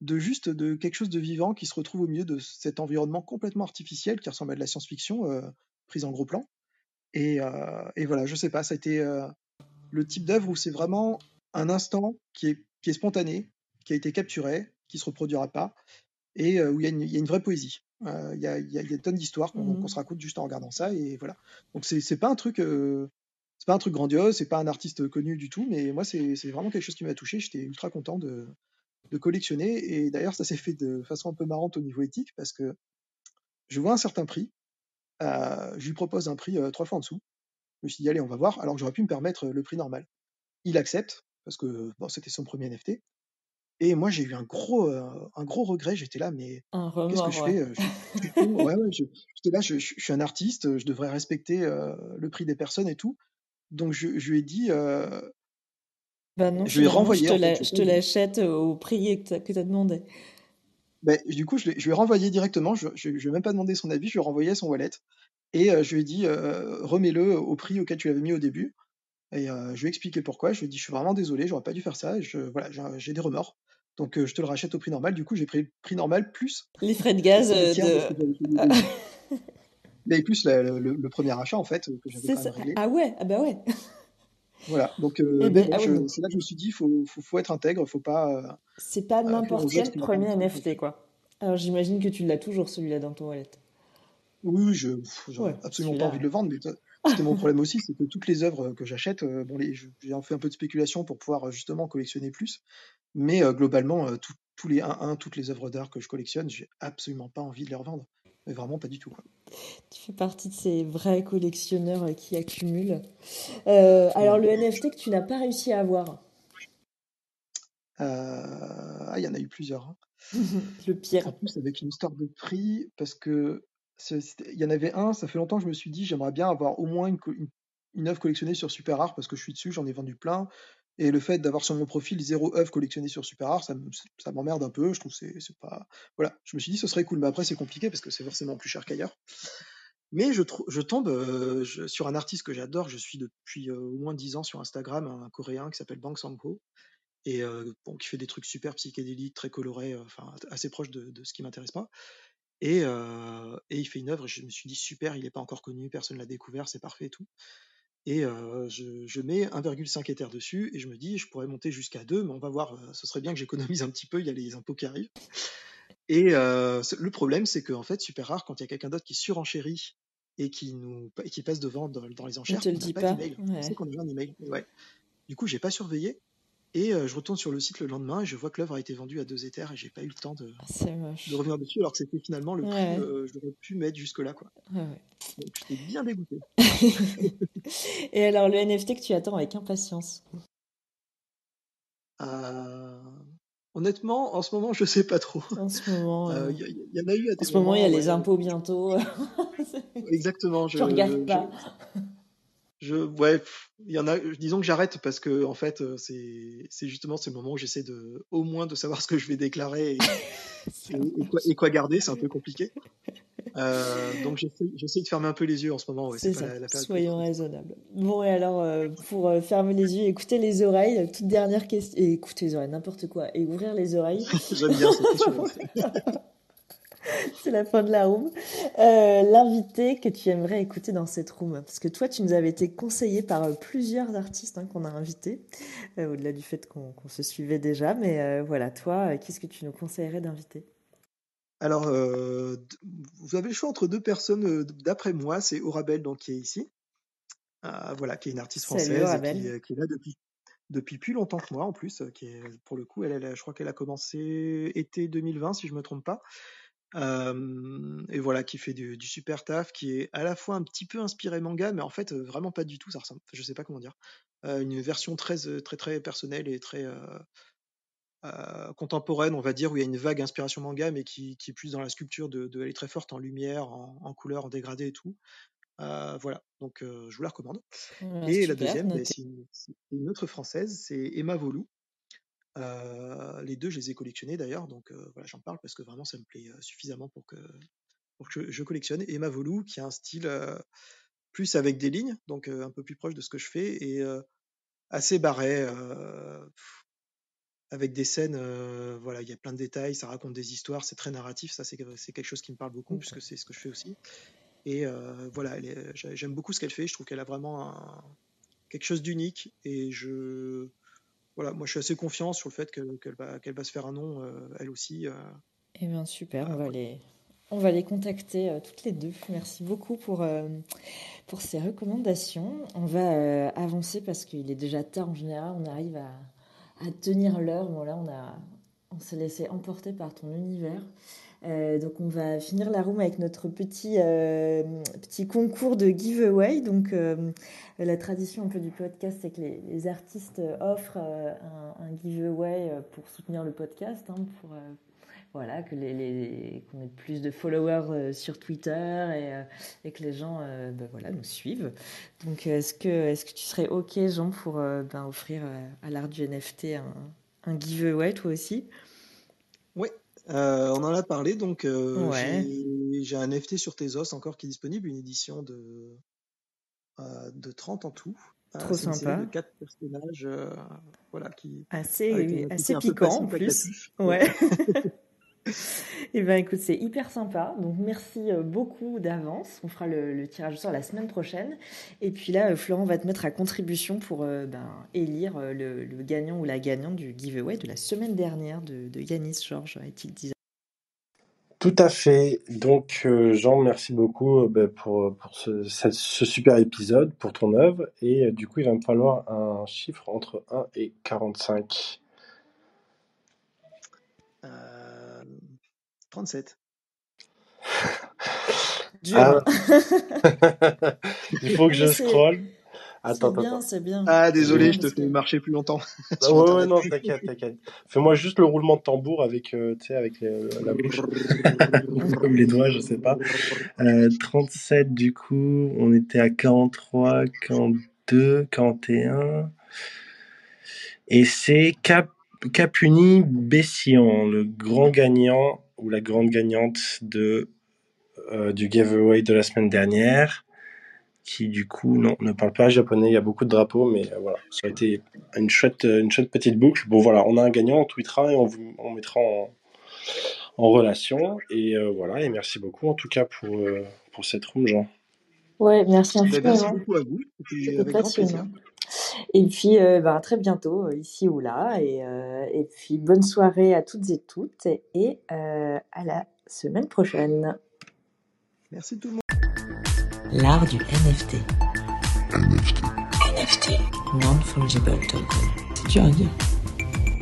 De juste de quelque chose de vivant qui se retrouve au milieu de cet environnement complètement artificiel qui ressemble à de la science-fiction prise en gros plan. Et, et voilà, je sais pas, ça a été le type d'œuvre où c'est vraiment un instant qui est, qui est spontané, qui a été capturé, qui se reproduira pas, et euh, où il y, a une- il y a une vraie poésie. Euh, Il y, a, y a- y d'histoires qu'on Mhm. qu'on se raconte juste en regardant ça, et voilà. Donc c'est pas un truc, euh, c'est pas un truc grandiose, c'est pas un artiste connu du tout, mais moi c'est vraiment quelque chose qui m'a touché. J'étais ultra content de, de collectionner, et d'ailleurs ça s'est fait de façon un peu marrante au niveau éthique parce que je vois un certain prix, euh, je lui propose un prix trois fois en dessous. Je me suis dit allez on va voir, alors que j'aurais pu me permettre le prix normal. Il accepte parce que bon c'était son premier NFT. Et moi, j'ai eu un gros, euh, un gros regret. J'étais là, mais qu'est-ce que je fais euh, je, je. Ouais, ouais, je- J'étais là, je, suis un artiste, je devrais respecter euh, le prix des personnes et tout. Donc, je, je lui ai dit, euh, Bah non, je lui ai je renvoyé te la- Je te je- l'achète au prix que que t'as demandé. ben, du coup, je, lui ai renvoyé directement. Je, je lui ai même pas demandé son avis. Je lui ai renvoyé son wallet et je lui ai dit, remets-le au prix auquel tu l'avais mis au début. Et euh, je lui ai expliqué pourquoi. Je lui ai dit, je suis vraiment désolé, j'aurais pas dû faire ça. Je, voilà, j'ai des remords. Donc, euh, je te le rachète au prix normal. Du coup, j'ai pris le prix normal plus Les frais de gaz euh, de de... Ah. Mais plus le, le- le premier achat, en fait, que j'avais réglé. Ah ouais, ah bah ouais. Voilà. Donc, Eh ben, ah ouais, donc c'est là que je me suis dit, faut, faut, faut être intègre, faut pas c'est pas n'importe quel premier. NFT, quoi. Alors j'imagine que tu l'as toujours celui-là dans ton wallet. Oui, oui, je, Ouais, absolument pas envie de le vendre, mais c'était mon problème aussi, c'est que toutes les œuvres que j'achète, euh, bon, les, j'ai fait un peu de spéculation pour pouvoir euh, justement collectionner plus, mais euh, globalement, tout- tous les 1-1, toutes les œuvres d'art que je collectionne, j'ai absolument pas envie de les revendre. Mais vraiment pas du tout, quoi. Tu fais partie de ces vrais collectionneurs qui accumulent. Euh, alors le NFT que tu n'as pas réussi à avoir, Euh, ah, il y en a eu plusieurs. hein. le pire. En plus, avec une histoire de prix, parce que il y en avait un, ça fait longtemps que je me suis dit, j'aimerais bien avoir au moins une, œuvre collectionnée sur Super Rare, parce que je suis dessus, j'en ai vendu plein. Et le fait d'avoir sur mon profil zéro œuvre collectionnée sur Super Rare, ça, me- ça m'emmerde un peu. Je trouve c'est pas. Voilà, je me suis dit, ce serait cool. Mais après, c'est compliqué parce que c'est forcément plus cher qu'ailleurs. Mais je, tombe euh, sur un artiste que j'adore. Je suis depuis euh, au moins 10 ans sur Instagram, un coréen qui s'appelle Bang et euh, qui fait des trucs super psychédéliques, très colorés, enfin assez proches de, de ce qui m'intéresse pas. Et, euh, et il fait une œuvre, je me suis dit super, il n'est pas encore connu, personne l'a découvert, c'est parfait et tout. Et euh, je, je mets 1,5 Ether dessus, et je me dis, je pourrais monter jusqu'à 2, mais on va voir, ce serait bien que j'économise un petit peu, il y a les impôts qui arrivent. Et euh, le problème, c'est qu'en fait, super rare, quand il y a quelqu'un d'autre qui surenchérit et qui nous et qui passe devant dans, dans les enchères, on n'a dit pas pas. d'email. On sait Ouais. qu'on a un email. Ouais. Du coup, j'ai pas surveillé. Et euh, je retourne sur le site le lendemain et je vois que l'œuvre a été vendue à 2 Ethers et j'ai pas eu le temps de, Ah, de revenir dessus alors que c'était finalement le prix Ouais, euh, je devrais pu mettre jusque là quoi. ouais, ouais. Donc j'étais bien dégoûté. Et alors le NFT que tu attends avec impatience? Euh, honnêtement, en ce moment, je sais pas trop. En ce moment, Euh, Il y, en a eu à en ce moment, il y a les impôts bientôt. Exactement. Je Je, regarde pas. je, ouais, pff, il y en a. Disons que j'arrête parce que en fait, euh, c'est, c'est justement le moment où j'essaie de, au moins, de savoir ce que je vais déclarer et, Ça et, et quoi, marche. et quoi garder. C'est un peu compliqué. Euh, donc j'essaie, de fermer un peu les yeux en ce moment. Ouais, c'est la, la soyons raisonnables. Bon, et alors, euh, pour euh, fermer les yeux, écouter les oreilles, toute dernière question, écouter les oreilles, n'importe quoi, et ouvrir les oreilles, J'aime bien cette question. c'est la fin de la room. Euh, L'invité que tu aimerais écouter dans cette room, parce que toi, tu nous avais été conseillé par euh, plusieurs artistes hein, qu'on a invités, euh, au-delà du fait qu'on se suivait déjà, mais euh, voilà, toi, qu'est-ce que tu nous conseillerais d'inviter? Alors, vous avez le choix entre deux personnes. D'après moi, c'est Aurabelle donc qui est ici. Euh, voilà, qui est une artiste Salut, française et qui, est là depuis depuis plus longtemps que moi en plus. Qui est pour le coup, elle, elle a- je crois qu'elle a commencé été 2020 si je me trompe pas. Euh, et voilà, qui fait du, du super taf, qui est à la fois un petit peu inspiré manga, mais en fait vraiment pas du tout. Ça ressemble, je sais pas comment dire. Euh, une version très très très personnelle et très euh, contemporaine, on va dire, où il y a une vague inspiration manga, mais qui, qui est plus dans la sculpture de, de elle est très forte en lumière, en, en couleur, en dégradé et tout. Voilà, donc je vous la recommande. Ouais, Et la deuxième, noté. c'est une, une autre française, c'est Emma Volou. Euh, les deux, je les ai collectionnés d'ailleurs, donc euh, voilà, j'en parle parce que vraiment, ça me plaît euh, suffisamment pour que, pour que je, je collectionne. Emma Volou, qui a un style plus avec des lignes, donc un peu plus proche de ce que je fais, et assez barré, avec des scènes, voilà, il y a plein de détails, ça raconte des histoires, c'est très narratif, ça c'est c'est quelque chose qui me parle beaucoup, Ok. puisque c'est ce que je fais aussi. Et voilà, j'aime beaucoup ce qu'elle fait, je trouve qu'elle a vraiment un- quelque chose d'unique, et je, voilà, moi je suis assez confiant sur le fait que- qu'elle va, se faire un nom, euh, elle aussi. euh, Eh bien, super, on va les, on va les contacter euh, toutes les deux. Merci beaucoup pour, pour ces recommandations. On va avancer parce qu'il est déjà tard en général. On arrive à, à tenir l'heure. Bon, là, on a, on s'est laissé emporter par ton univers. Euh, donc, on va finir la room avec notre petit, euh, petit concours de giveaway. Donc, euh, la tradition un peu du podcast, c'est que les, artistes offrent un, giveaway pour soutenir le podcast, hein, pour, voilà, que les, qu'on ait plus de followers sur Twitter et, que les gens ben voilà, nous suivent. Donc, est-ce que, est-ce que tu serais OK, Jean, pour ben, offrir à l'art du NFT un giveaway, toi aussi? Ouais, euh, on en a parlé, donc euh, Ouais, j'ai j'ai un NFT sur Tezos encore qui est disponible, une édition de, euh, de 30 en tout. Euh, trop c'est une série de sympa. quatre personnages euh, voilà, qui, Assez, avec un côté assez un peu piquant en plus. Ouais. Eh ben écoute, c'est hyper sympa. Donc merci euh, beaucoup d'avance. On fera le, tirage au sort la semaine prochaine. Et puis là, euh, Florent va te mettre à contribution pour euh, ben, élire le, gagnant ou la gagnante du giveaway de la semaine dernière de, de Yanis Georges Ethic Design. Tout à fait. Donc, Jean, merci beaucoup ben, pour, pour ce, ce- super épisode, pour ton œuvre. Et du coup, il va me falloir un chiffre entre 1 et 45. 37. Dur. Ah, il faut que je c'est scrolle. c'est Attends, attends, bien, c'est bien. Ah, C'est désolé, bien je te fais que marcher plus longtemps Ah, ouais, ouais, non, t'inquiète, t'inquiète. Fais-moi juste le roulement de tambour avec, euh, tu sais, avec les- la bouche. Comme les doigts, je sais pas. Euh, 37, du coup, on était à 43, 42, 41. Et c'est Cap, Capuni Bessian, le grand gagnant ou la grande gagnante de, euh, du giveaway de la semaine dernière, qui du coup non, ne parle pas japonais. Il y a beaucoup de drapeaux, mais euh, voilà, ça a été une chouette, une chouette petite boucle. Bon voilà, on a un gagnant, on tweetera et on vous on mettra en, en relation. Et euh, voilà, et merci beaucoup en tout cas pour, euh, pour cette room, Jean. Ouais, merci Ben, merci infiniment. beaucoup à vous, c'était passionnant. Et puis, euh, ben, à très bientôt, euh, ici ou là. Et, euh, et puis, bonne soirée à toutes et toutes. Et euh, à la semaine prochaine. Merci tout le monde. L'art du NFT. NFT. NFT. Non-fungible token. C'est dur à dire.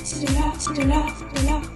C'est de l'art, c'est de l'art, c'est de l'art.